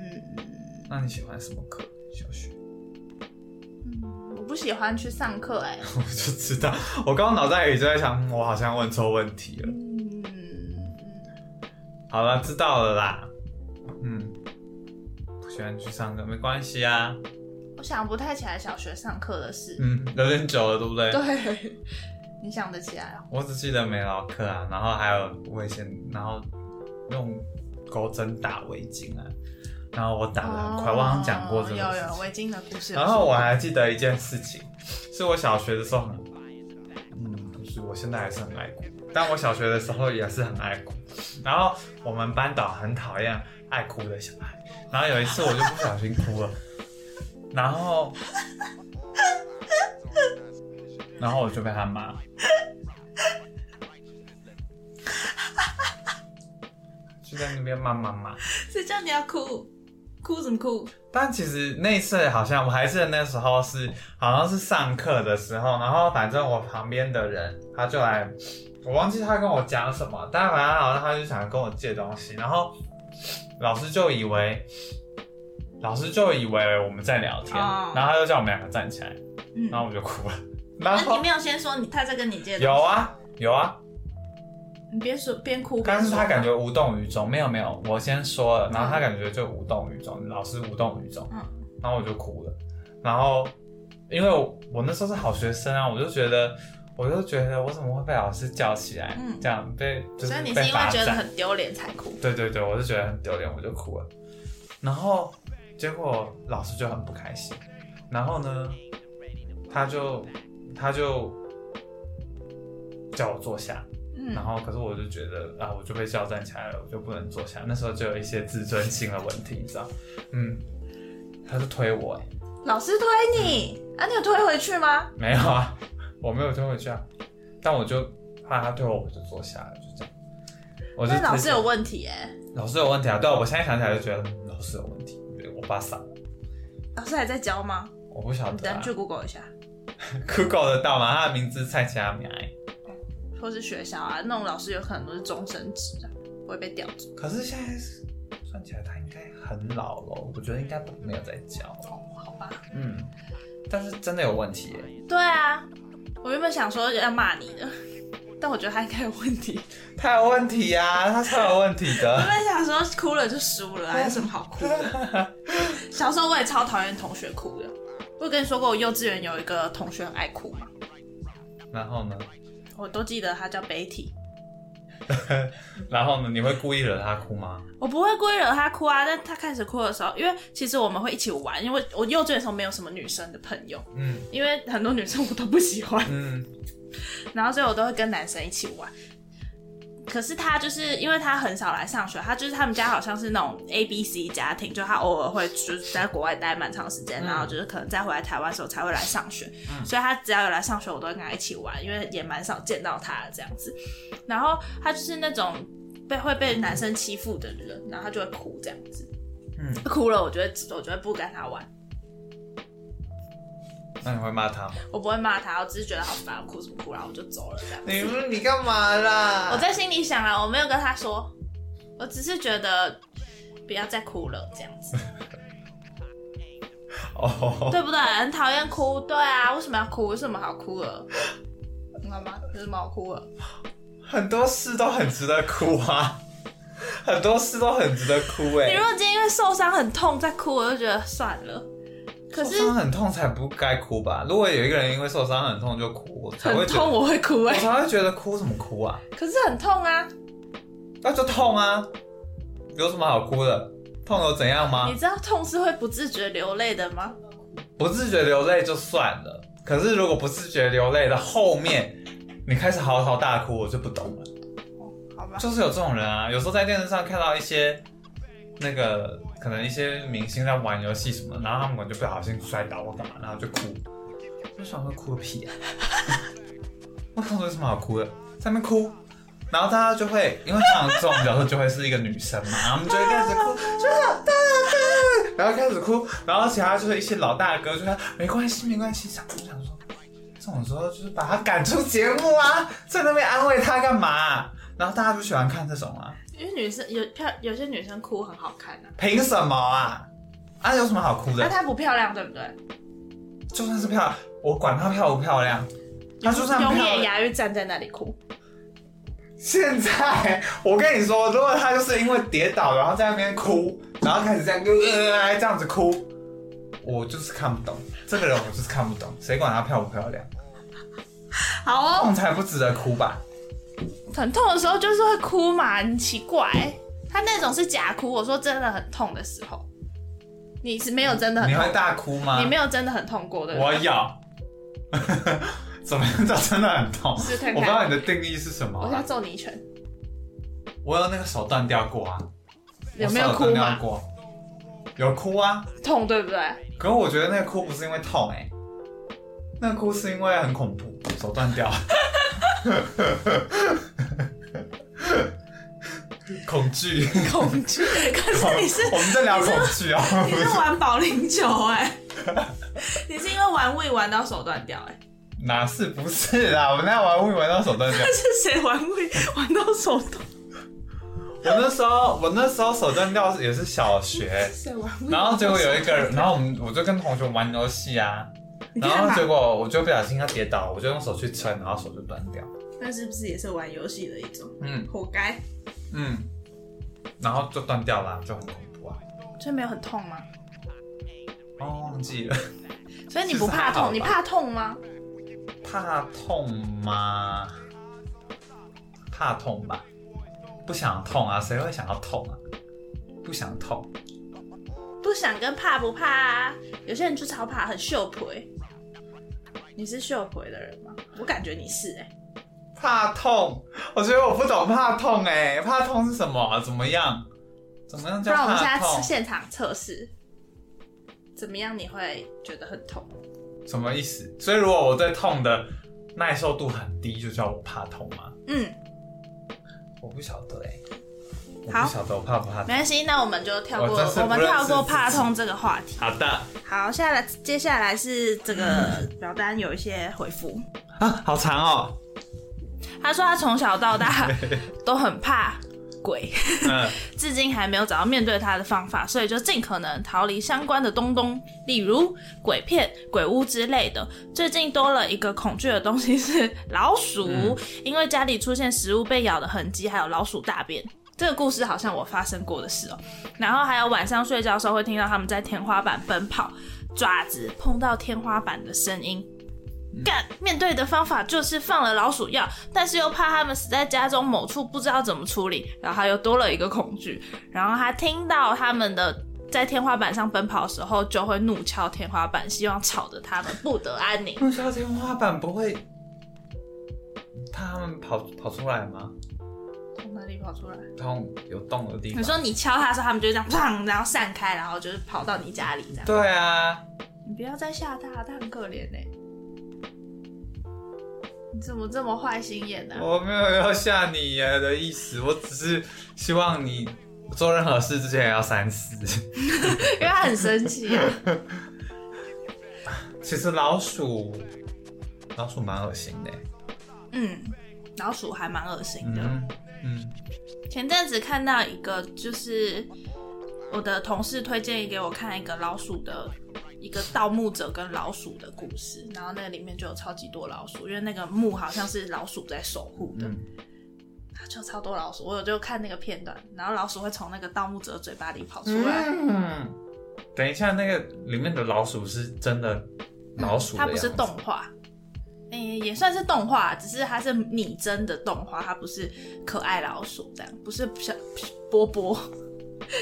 Speaker 1: 那你喜欢什么课？小学？
Speaker 2: 我不喜欢去上课哎、
Speaker 1: 我就知道，我刚刚脑袋里就在想，我好像问错问题了。
Speaker 2: 嗯，
Speaker 1: 好了，知道了啦。嗯，不喜欢去上课没关系啊。
Speaker 2: 我想不太起来小学上课的事。
Speaker 1: 嗯，有点久了，对不对？
Speaker 2: 对，你想得起来哦？
Speaker 1: 我只记得美劳课啊，然后还有围线，然后用钩针打围巾啊，然后我打的很快，我好像讲过这个
Speaker 2: 哦有有围巾的故事。
Speaker 1: 然后我还记得一件事情，是我小学的时候很，嗯，就是，我现在还是很爱哭，但我小学的时候也是很爱哭。然后我们班导很讨厌爱哭的小孩，然后有一次我就不小心哭了，然后，然后我就被他骂，就在那边骂骂骂。
Speaker 2: 谁叫你要哭？哭什么哭？
Speaker 1: 但其实那次好像我还记得那时候是好像是上课的时候，然后反正我旁边的人他就来，我忘记他跟我讲什么，但反正好像他就想跟我借东西，然后 老师就以为老师就以为我们在聊天，
Speaker 2: 哦
Speaker 1: 然后他就叫我们两个站起来，
Speaker 2: 嗯，
Speaker 1: 然后我就哭了。然
Speaker 2: 那你没有先说你他在跟你借？
Speaker 1: 有，啊有啊，
Speaker 2: 你边说边哭边
Speaker 1: 但是他感觉无动于衷，没有没有，我先说了，然后他感觉就无动于衷，老师无动于衷，
Speaker 2: 嗯
Speaker 1: 然后我就哭了，然后因为我我那时候是好学生啊，我就觉得。我就觉得我怎么会被老师叫起来，
Speaker 2: 嗯
Speaker 1: 这样被就是
Speaker 2: 所以你是因为觉得很丢脸才哭。
Speaker 1: 对对对，我就觉得很丢脸，我就哭了。然后结果老师就很不开心，然后呢，他就他就叫我坐下，
Speaker 2: 嗯
Speaker 1: 然后可是我就觉得啊，我就被叫站起来了，我就不能坐下。那时候就有一些自尊心的问题，你知道？嗯，他就推我、欸，
Speaker 2: 老师推你，啊，你有推回去吗？
Speaker 1: 没有啊，我没有推回去啊，但我就怕他推我，我就坐下了，就这样。我就
Speaker 2: 那老师有问题哎，
Speaker 1: 老师有问题啊？对啊，我现在想起来就觉得嗯老师有问题，我爸傻了，
Speaker 2: 老师还在教吗？
Speaker 1: 我不晓得、啊
Speaker 2: 你等下。去 Google 一下，
Speaker 1: Google 得到吗？他的名字蔡佳苗，
Speaker 2: 或是学校啊，那种老师有可能都是终身制啊，不会被调走。
Speaker 1: 可是现在是算起来他应该很老了，我觉得应该没有在教。
Speaker 2: 哦，好吧。
Speaker 1: 嗯，但是真的有问题耶。
Speaker 2: 对啊，我原本想说要骂你的，但我觉得他应该有问题。
Speaker 1: 他有问题啊、他超有问题
Speaker 2: 我
Speaker 1: 的。
Speaker 2: 本来想说哭了就输了，还有什么好哭的？小时候我也超讨厌同学哭的。我有跟你说过，我幼稚园有一个同学很爱哭嘛，
Speaker 1: 然后呢？
Speaker 2: 我都记得他叫 Betty。
Speaker 1: 然后呢？你会故意惹他哭吗？
Speaker 2: 我不会故意惹他哭啊，但他开始哭的时候，因为其实我们会一起玩，因为我幼稚园的时候没有什么女生的朋友，
Speaker 1: 嗯
Speaker 2: 因为很多女生我都不喜欢，
Speaker 1: 嗯
Speaker 2: 然后所以我都会跟男生一起玩。可是他就是因为他很少来上学，他就是他们家好像是那种 A B C 家庭，就他偶尔会就是在国外待蛮长时间，
Speaker 1: 嗯。
Speaker 2: 然后就是可能再回来台湾的时候才会来上学，所以他只要有来上学，我都会跟他一起玩，因为也蛮少见到他的这样子。然后他就是那种被会被男生欺负的人，然后他就会哭这样子，
Speaker 1: 嗯，
Speaker 2: 哭了我就会我就会不跟他玩，
Speaker 1: 那你会骂他吗？
Speaker 2: 我不会骂他，我只是觉得好烦，我哭什么哭，然后我就走了这样。
Speaker 1: 你不你干嘛啦
Speaker 2: 我在心里想啊，我没有跟他说，我只是觉得不要再哭了，这样子，
Speaker 1: 哦，
Speaker 2: 对不对？很讨厌哭，对啊，为什么要哭？有什么好哭的？你道吗？有什么好哭的？
Speaker 1: 很多事都很值得哭啊，很多事都很值得哭哎、
Speaker 2: 你如果今天因为受伤很痛再哭，我就觉得算了。可是
Speaker 1: 受伤很痛才不该哭吧？如果有一个人因为受伤很痛就哭，我才会
Speaker 2: 很痛，我会哭哎、
Speaker 1: 我才会觉得哭什么哭啊？
Speaker 2: 可是很痛啊！
Speaker 1: 那就痛啊，有什么好哭的？痛有怎样吗
Speaker 2: 你？知道痛是会不自觉流泪的吗？
Speaker 1: 不自觉流泪就算了，可是如果不自觉流泪的后面，你开始嚎啕大哭，我就不懂了。
Speaker 2: 好吧，
Speaker 1: 就是有这种人啊，有时候在电视上看到一些那个可能一些明星在玩游戏什么，然后他们可能就不小心摔倒或干嘛，然后就哭，我就想说哭个屁啊！我想说有什么好哭的，在那边哭，然后大家就会因为像这种角色就会是一个女生嘛，然后我们就会开始哭，就是大大，然后开始哭，然后其他就是一些老大哥就说没关系没关系，想我想说。这种时候就是把他赶出节目啊，在那边安慰他干嘛、然后大家就喜欢看这种啊，
Speaker 2: 因为女生有漂有些女生哭很好看啊，
Speaker 1: 凭什么啊？啊，有什么好哭的
Speaker 2: 那
Speaker 1: 的？
Speaker 2: 她不漂亮对不对？
Speaker 1: 就算是漂亮，我管她漂不漂亮，她就算漂
Speaker 2: 永远
Speaker 1: 亮。
Speaker 2: 牙玉站在那里哭，
Speaker 1: 现在我跟你说，如果她就是因为跌倒，然后在那边哭，然后开始这样呃这样子哭，我就是看不懂这个人，我就是看不懂，谁管她漂不漂亮？
Speaker 2: 好哦。
Speaker 1: 痛才不值得哭吧？
Speaker 2: 很痛的时候就是会哭嘛，很奇怪。他那种是假哭，我说真的很痛的时候，你是没有真的很
Speaker 1: 你会
Speaker 2: 痛，
Speaker 1: 大哭吗？
Speaker 2: 你没有真的很痛过的。
Speaker 1: 我有。怎么样叫真的很痛？
Speaker 2: 试看看
Speaker 1: 我不知道你的定义是什么
Speaker 2: 我想
Speaker 1: 啊、
Speaker 2: 揍你一拳，
Speaker 1: 我有那个手断掉过啊，
Speaker 2: 有没有哭
Speaker 1: 我手断掉
Speaker 2: 嘛？
Speaker 1: 过，有哭啊。
Speaker 2: 痛对不对？
Speaker 1: 可是我觉得那个哭不是因为痛哎、那个哭是因为很恐怖，手断掉。恐惧，
Speaker 2: 恐惧，可是你是
Speaker 1: 我们在聊恐惧啊，
Speaker 2: 你是玩保龄球哎、你是因为玩位玩到手断掉哎、
Speaker 1: 哪是不是啦？我们在玩物玩到手断掉。
Speaker 2: 是谁玩位玩到手断？
Speaker 1: 我那时候，我那时候手断掉也是小学？然后结果有一个人，然后我们我就跟同学玩游戏啊，然后结果我就不小心要跌倒，我就用手去撑，然后手就断掉。
Speaker 2: 那是不是也是玩游戏的一种？
Speaker 1: 嗯
Speaker 2: 活该。
Speaker 1: 嗯，然后就断掉了，就很恐怖啊。
Speaker 2: 所以没有很痛吗？
Speaker 1: 哦，忘记了，
Speaker 2: 所以你不怕痛？你怕痛吗？
Speaker 1: 怕痛吗？怕痛吧，不想痛啊，谁会想要痛啊？不想痛，
Speaker 2: 不想跟怕不怕啊？有些人就超怕，很秀腿。你是秀腿的人吗？我感觉你是哎、
Speaker 1: 怕痛，我觉得我不懂怕痛哎、怕痛是什么啊？怎么样？怎么样叫
Speaker 2: 不然我们现
Speaker 1: 怕痛
Speaker 2: 在？现场测试，怎么样你会觉得很痛？
Speaker 1: 什么意思？所以如果我对痛的耐受度很低，就叫我怕痛吗？
Speaker 2: 嗯，
Speaker 1: 我不晓得哎、我
Speaker 2: 好
Speaker 1: 不晓得我怕不怕痛。
Speaker 2: 没关系，那我们就跳过，
Speaker 1: 我真是
Speaker 2: 我们
Speaker 1: 不认识
Speaker 2: 跳过怕痛这个话题。
Speaker 1: 好的
Speaker 2: 好，下来接下来是这个表单有一些回复。
Speaker 1: 啊，好长哦。
Speaker 2: 他说他从小到大 都很怕鬼，
Speaker 1: 嗯，
Speaker 2: 至今还没有找到面对他的方法，所以就尽可能逃离相关的东东，例如鬼片、鬼屋之类的。最近多了一个恐惧的东西是老鼠，
Speaker 1: 嗯
Speaker 2: 因为家里出现食物被咬的痕迹，还有老鼠大便。这个故事好像我发生过的事哦、然后还有晚上睡觉的时候会听到他们在天花板奔跑，爪子碰到天花板的声音。干，面对的方法就是放了老鼠药，但是又怕他们死在家中某处，不知道怎么处理，然后他又多了一个恐惧。然后他听到他们的在天花板上奔跑的时候，就会怒敲天花板，希望吵得他们不得安宁。
Speaker 1: 怒敲天花板不会他们跑跑出来吗？
Speaker 2: 从哪里跑出来？
Speaker 1: 从有洞的地方。
Speaker 2: 你说你敲他的时候，他们就这样砰，然后散开，然后就是跑到你家里这样。
Speaker 1: 对啊，
Speaker 2: 你不要再吓他，他很可怜呢、你怎么这么坏心眼呢、
Speaker 1: 我没有要吓你耶的意思，我只是希望你做任何事之前要三思。
Speaker 2: 因为他很生气、啊。
Speaker 1: 其实老鼠，老鼠蛮恶心的。
Speaker 2: 嗯，老鼠还蛮恶心的。
Speaker 1: 嗯嗯，
Speaker 2: 前阵子看到一个，就是我的同事推荐给我看一个老鼠的一个盗墓者跟老鼠的故事，然后那个里面就有超级多老鼠，因为那个墓好像是老鼠在守护的，
Speaker 1: 嗯
Speaker 2: 就超多老鼠。我有就看那个片段，然后老鼠会从那个盗墓者嘴巴里跑出来，
Speaker 1: 嗯，等一下，那个里面的老鼠是真的老鼠的
Speaker 2: 它不是动画。诶、也算是动画，只是它是拟真的动画，它不是可爱老鼠这样，不是小 波波，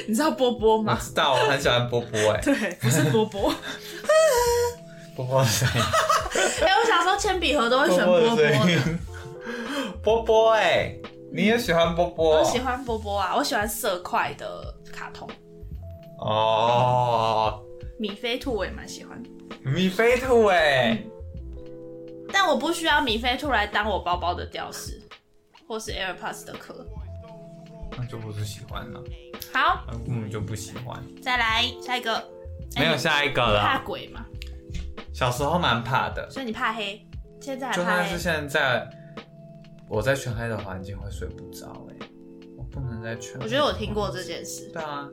Speaker 2: 你知道波波
Speaker 1: 我
Speaker 2: 吗？
Speaker 1: 知道，我很喜欢波波哎，
Speaker 2: 对，不是波波。
Speaker 1: 波波的声音，
Speaker 2: 哎、我小时候铅笔盒都会选波波的，
Speaker 1: 波波哎，你也喜欢波波？
Speaker 2: 我喜欢波波啊，我喜欢色块的卡通，
Speaker 1: 哦，
Speaker 2: 米菲兔我也蛮喜欢，
Speaker 1: 米菲兔哎，
Speaker 2: 但我不需要米菲兔来当我包包的吊饰，或是 AirPods 的壳。
Speaker 1: 那就不是喜欢了，
Speaker 2: 好，
Speaker 1: 那根本就不喜欢。
Speaker 2: 再来下一个，哎
Speaker 1: 没有下一个
Speaker 2: 了怕，鬼吗？
Speaker 1: 小时候蛮怕的，
Speaker 2: 所以你怕黑，现在
Speaker 1: 就算是。现在，我在全黑的环境会睡不着哎，我不能在全。
Speaker 2: 我觉得我听过这。件事，
Speaker 1: 对啊，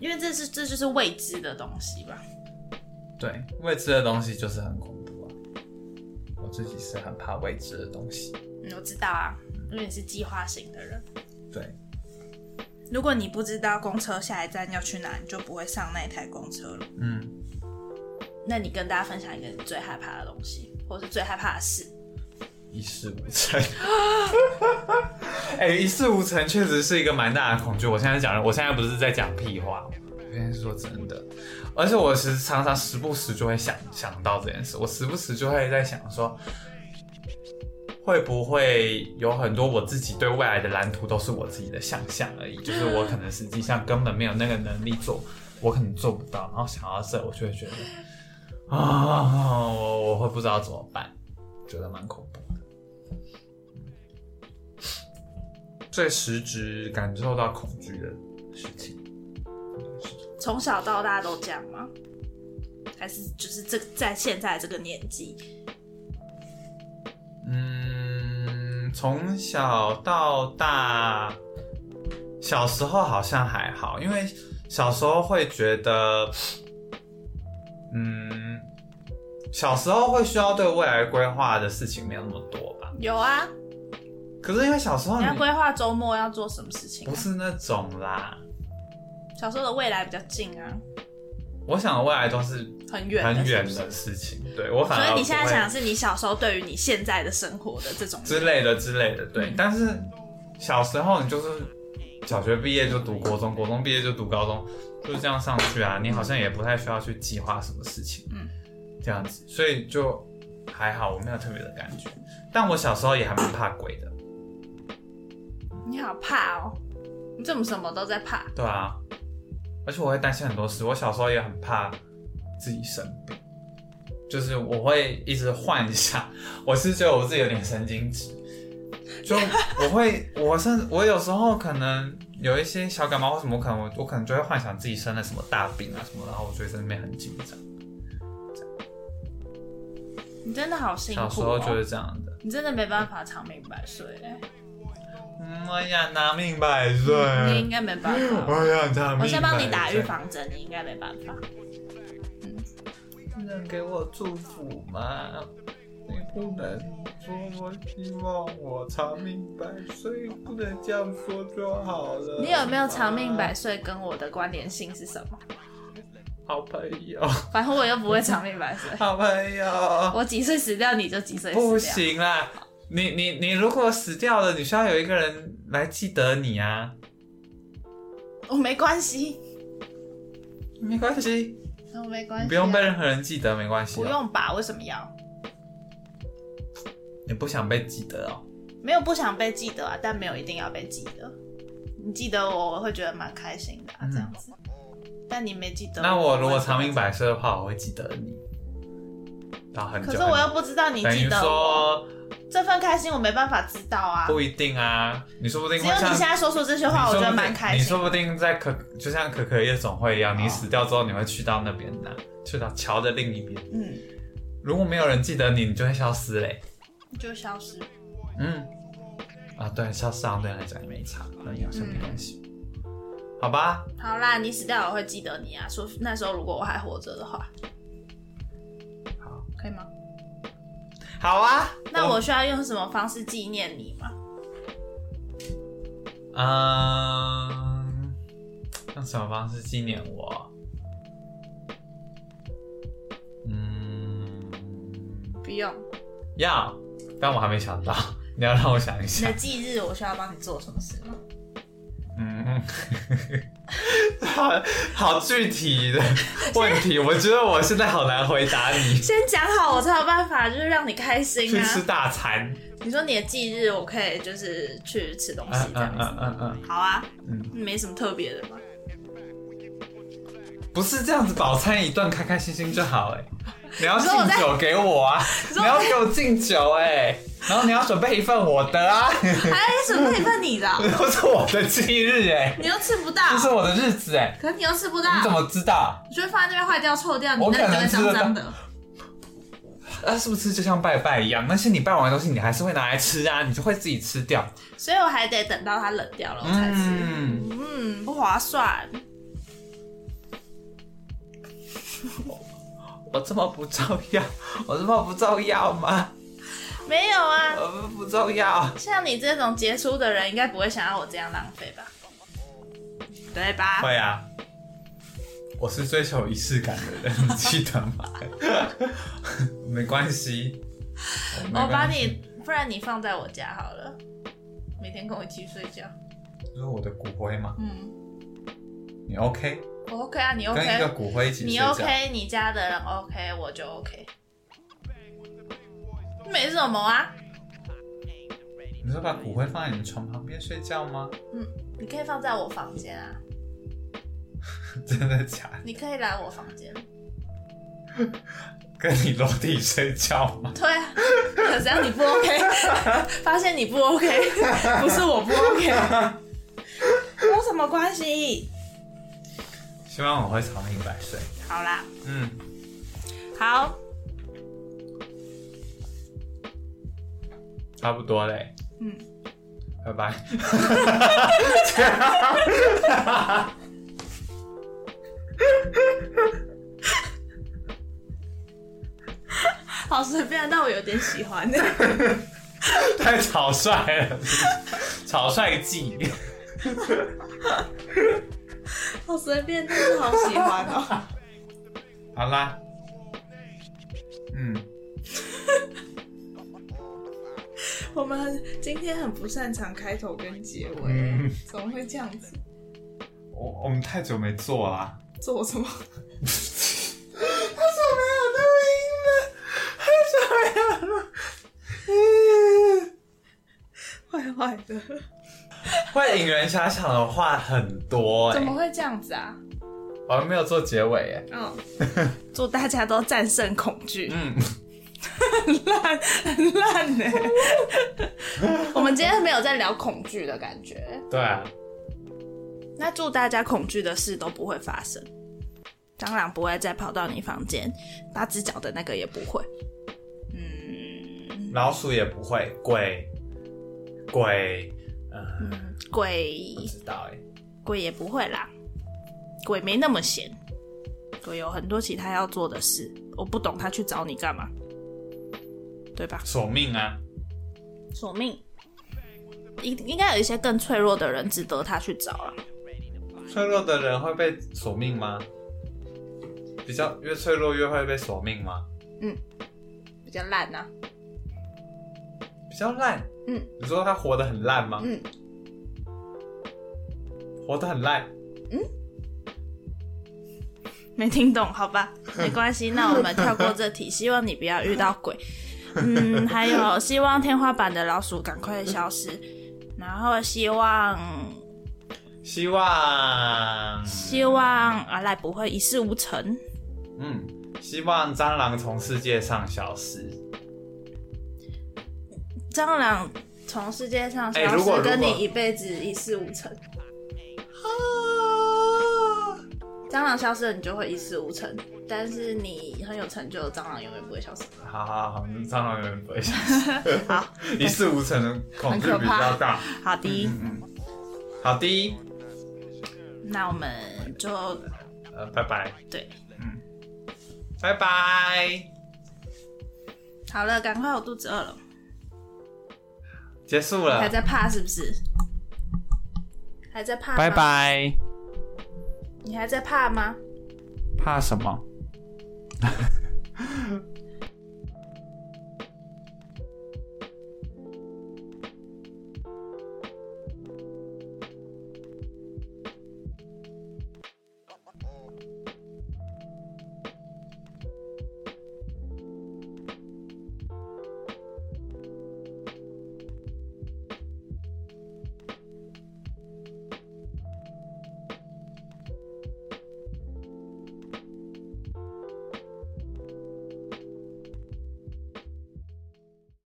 Speaker 2: 因为这是这就是未知的东西吧。
Speaker 1: 对，未知的东西就是很恐怖啊。我自己是很怕未知的东西。
Speaker 2: 嗯，我知道啊，因为你是计划型的人。
Speaker 1: 对，
Speaker 2: 如果你不知道公车下一站要去哪，你就不会上那一台公车了。
Speaker 1: 嗯，
Speaker 2: 那你跟大家分享一个你最害怕的东西，或是最害怕的事。
Speaker 1: 一事无成。哎、一事无成确实是一个蛮大的恐惧。我现在讲，我现在不是在讲屁话，我现在是说真的。而且我其实常常时不时就会想想到这件事，我时不时就会在想说，会不会有很多我自己对未来的蓝图都是我自己的想象而已，就是我可能实际上根本没有那个能力做，我可能做不到。然后想到这，我就会觉得啊，我我会不知道怎么办，觉得蛮恐怖的。最实质感受到恐惧的事情，
Speaker 2: 从小到大都这样吗？还是就是这在现在这个年纪？
Speaker 1: 嗯，从小到大，小时候好像还好，因为小时候会觉得，嗯，小时候会需要对未来规划的事情没有那么多吧？
Speaker 2: 有啊，
Speaker 1: 可是因为小时候你
Speaker 2: 你要规划周末要做什么事情、啊
Speaker 1: 不。是那种啦，
Speaker 2: 小时候的未来比较近啊，
Speaker 1: 我想的未来都是
Speaker 2: 很远的
Speaker 1: 很远的事情。对我反而
Speaker 2: 所以你现在想的是你小时候对于你现在的生活的这种
Speaker 1: 之类的之类的，对。
Speaker 2: 嗯
Speaker 1: 但是小时候你就是小学毕业就读国中，国中毕业就读高中，就是这样上去啊。你好像也不太需要去计划什么事情，
Speaker 2: 嗯，
Speaker 1: 这样子，所以就还好，我没有特别的感觉。但我小时候也还蛮怕鬼的，
Speaker 2: 你好怕哦，你怎么什么都在怕？
Speaker 1: 对啊，而且我会担心很多事。我小时候也很怕自己生病，就是我会一直幻想，我是觉得我自己有点神经质，就我会，我甚至我有时候可能有一些小感冒或什么，可能我我可能就会幻想自己生了什么大病啊什么，然后我就会在那边很紧张。
Speaker 2: 你真的好辛苦、哦。
Speaker 1: 小时候就是这样的。
Speaker 2: 你真的没办法长命百岁欸，
Speaker 1: 嗯，我想长命百岁。
Speaker 2: 你应该没办法。
Speaker 1: 我想长命百岁。
Speaker 2: 我先帮你打预防针，你应该没办法。
Speaker 1: 能给我祝福吗？你不能说我希望我长命百岁，不能这样说就好了。
Speaker 2: 你有没有长命百岁跟我的关联性是什么？
Speaker 1: 好朋友，
Speaker 2: 反正我又不会长命百岁，
Speaker 1: 好朋友，
Speaker 2: 我几岁死掉你就几岁死掉。
Speaker 1: 不行啦！你你你如果死掉了，你需要有一个人来记得你啊。
Speaker 2: 我没关系，
Speaker 1: 没关系，
Speaker 2: 我没关系啊、
Speaker 1: 不用被任何人记得，没关系、
Speaker 2: 不。用吧？为什么要？
Speaker 1: 你不想被记得哦？
Speaker 2: 没有不想被记得啊，但没有一定要被记得。你记得我，我会觉得蛮开心的、啊，这样子。但你没记得，
Speaker 1: 那我如果长命百岁的话，我会记得你。到很久。
Speaker 2: 可是我又不知道你记得我，
Speaker 1: 说
Speaker 2: 这份开心我没办法知道啊。
Speaker 1: 不一定啊，你说不定
Speaker 2: 只有你现在说出这些话，我觉得蛮开心。
Speaker 1: 你说不定在可就像可可夜总会一样，你死掉之后你会去到那边的，去到桥的另一边。
Speaker 2: 嗯，
Speaker 1: 如果没有人记得你，你就会消失嘞。
Speaker 2: 就消失。
Speaker 1: 嗯，啊，对，消失对你来讲也没差，那也好像没关系。好吧，
Speaker 2: 好啦，你死掉我会记得你啊。说那时候如果我还活着的话，
Speaker 1: 好，
Speaker 2: 可以吗？
Speaker 1: 好啊。
Speaker 2: 那我需要用什么方式纪念你吗？
Speaker 1: 嗯，用什么方式纪念我？嗯，
Speaker 2: 不用。
Speaker 1: 要，但我还没想到，你要让我想一
Speaker 2: 你的。忌日我需要帮你做什么事吗？
Speaker 1: 嗯，好好具体的问题，我觉得我现在好难回答你。
Speaker 2: 先讲好，我才有办法就是让你开心
Speaker 1: 去吃
Speaker 2: 啊。
Speaker 1: 大餐，
Speaker 2: 你说你的忌日，我可以就是去吃东西
Speaker 1: 嗯嗯
Speaker 2: 这样子。
Speaker 1: 嗯嗯嗯，
Speaker 2: 好啊，
Speaker 1: 嗯
Speaker 2: 没什么特别的嘛。
Speaker 1: 不是这样子，饱餐一顿，开开心心就好哎。你要敬酒给我啊，你要给我敬酒哎，然后你要准备一份我的啊，
Speaker 2: 还 准备一份你的哦，
Speaker 1: 都是我的忌日哎，
Speaker 2: 你又吃不到
Speaker 1: 这，是我的日子哎，
Speaker 2: 可是你又吃不到
Speaker 1: 你怎
Speaker 2: 到，
Speaker 1: 么知道？
Speaker 2: 你就会放在那边坏掉、臭掉，你那里就会脏脏的。
Speaker 1: 啊，是不是就像拜拜一样？那些你拜完的东西，你还是会拿来吃啊，你就会自己吃掉。
Speaker 2: 所以我还得等到它冷掉了我才吃。
Speaker 1: 嗯，
Speaker 2: 嗯，不划算。
Speaker 1: 我这么不重要，我这么不重要吗？
Speaker 2: 没有啊，
Speaker 1: 我不重要。
Speaker 2: 像你这种杰出的人，应该不会想要我这样浪费吧？对吧？
Speaker 1: 会啊，我是追求仪式感的人，你记得吗？没关系，
Speaker 2: 我把，你，不然你放在我家好了，每天跟我一起睡觉。
Speaker 1: 就是我的骨灰嘛，
Speaker 2: 嗯，
Speaker 1: 你 OK？
Speaker 2: 我 OK 啊，你
Speaker 1: 跟一个
Speaker 2: OK，
Speaker 1: 骨灰一起
Speaker 2: 你。OK，你家的人 OK，我就 OK。没什么啊，
Speaker 1: 你是把骨灰放在你的床旁边睡觉吗？
Speaker 2: 嗯，你可以放在我房间啊，
Speaker 1: 真的假的？
Speaker 2: 你可以来我房间。
Speaker 1: 跟你裸体睡觉吗？
Speaker 2: 对啊，可是样你不 OK，发现你不 OK，不是我不 OK，有什么关系？
Speaker 1: 希望我会长命百岁。
Speaker 2: 好啦，
Speaker 1: 嗯，
Speaker 2: 好，
Speaker 1: 差不多嘞。
Speaker 2: 嗯，
Speaker 1: 拜拜。
Speaker 2: 好随便，但我有点喜欢。
Speaker 1: 太草率了，草率季。
Speaker 2: 好随便，但是好喜欢哦。
Speaker 1: 好啦，嗯，
Speaker 2: 我们今天很不擅长开头跟结尾，
Speaker 1: 嗯
Speaker 2: 怎么会这样子？
Speaker 1: 我我们太久没做啦。
Speaker 2: 做什么？
Speaker 1: 太久没有录音了，太久没有录。
Speaker 2: 坏坏的，
Speaker 1: 会引人遐想的话很多哎、
Speaker 2: 怎么会这样子啊？
Speaker 1: 我还没有做结尾哎、
Speaker 2: 嗯，祝大家都战胜恐惧。
Speaker 1: 嗯，
Speaker 2: 很烂，很烂呢。我们今天没有在聊恐惧的感觉，
Speaker 1: 对啊，
Speaker 2: 那祝大家恐惧的事都不会发生。蟑螂不会再跑到你房间，八只脚的那个也不会。嗯，
Speaker 1: 老鼠也不会，鬼鬼，嗯，
Speaker 2: 鬼
Speaker 1: 不知道哎、
Speaker 2: 鬼也不会啦，鬼没那么闲，鬼有很多其他要做的事。我不懂他去找你干嘛，对吧？
Speaker 1: 索命啊，
Speaker 2: 索命，应应该有一些更脆弱的人值得他去找啊。
Speaker 1: 脆弱的人会被索命吗？比较越脆弱越会被索命吗？
Speaker 2: 嗯比较烂啊呐、
Speaker 1: 比较烂，
Speaker 2: 嗯
Speaker 1: 你说他活得很烂吗？
Speaker 2: 嗯，
Speaker 1: 活得很烂，嗯
Speaker 2: 没听懂，好吧，没关系，那我们跳过这题。希望你不要遇到鬼。嗯，还有希望天花板的老鼠赶快消失，然后希望
Speaker 1: 希望，
Speaker 2: 希望阿赖不会一事无成。
Speaker 1: 嗯，希望蟑螂从世界上消失。
Speaker 2: 蟑螂从世界上消失，跟你一辈子一事无成。蟑螂消失了，你就会一事无成，但是你很有成就蟑螂永远不会消失。
Speaker 1: 好好好，蟑螂永远不会消失。
Speaker 2: 好，
Speaker 1: 一事无成的恐惧比较大。
Speaker 2: 好的，
Speaker 1: 嗯，好的，
Speaker 2: 那我们就
Speaker 1: 呃，拜拜，
Speaker 2: 对，嗯
Speaker 1: 拜拜，
Speaker 2: 好了，赶快，我肚子饿了。
Speaker 1: 结束了
Speaker 2: 还，在怕是不是？还在怕？
Speaker 1: 拜。拜。
Speaker 2: 你还在怕吗？
Speaker 1: 怕什么？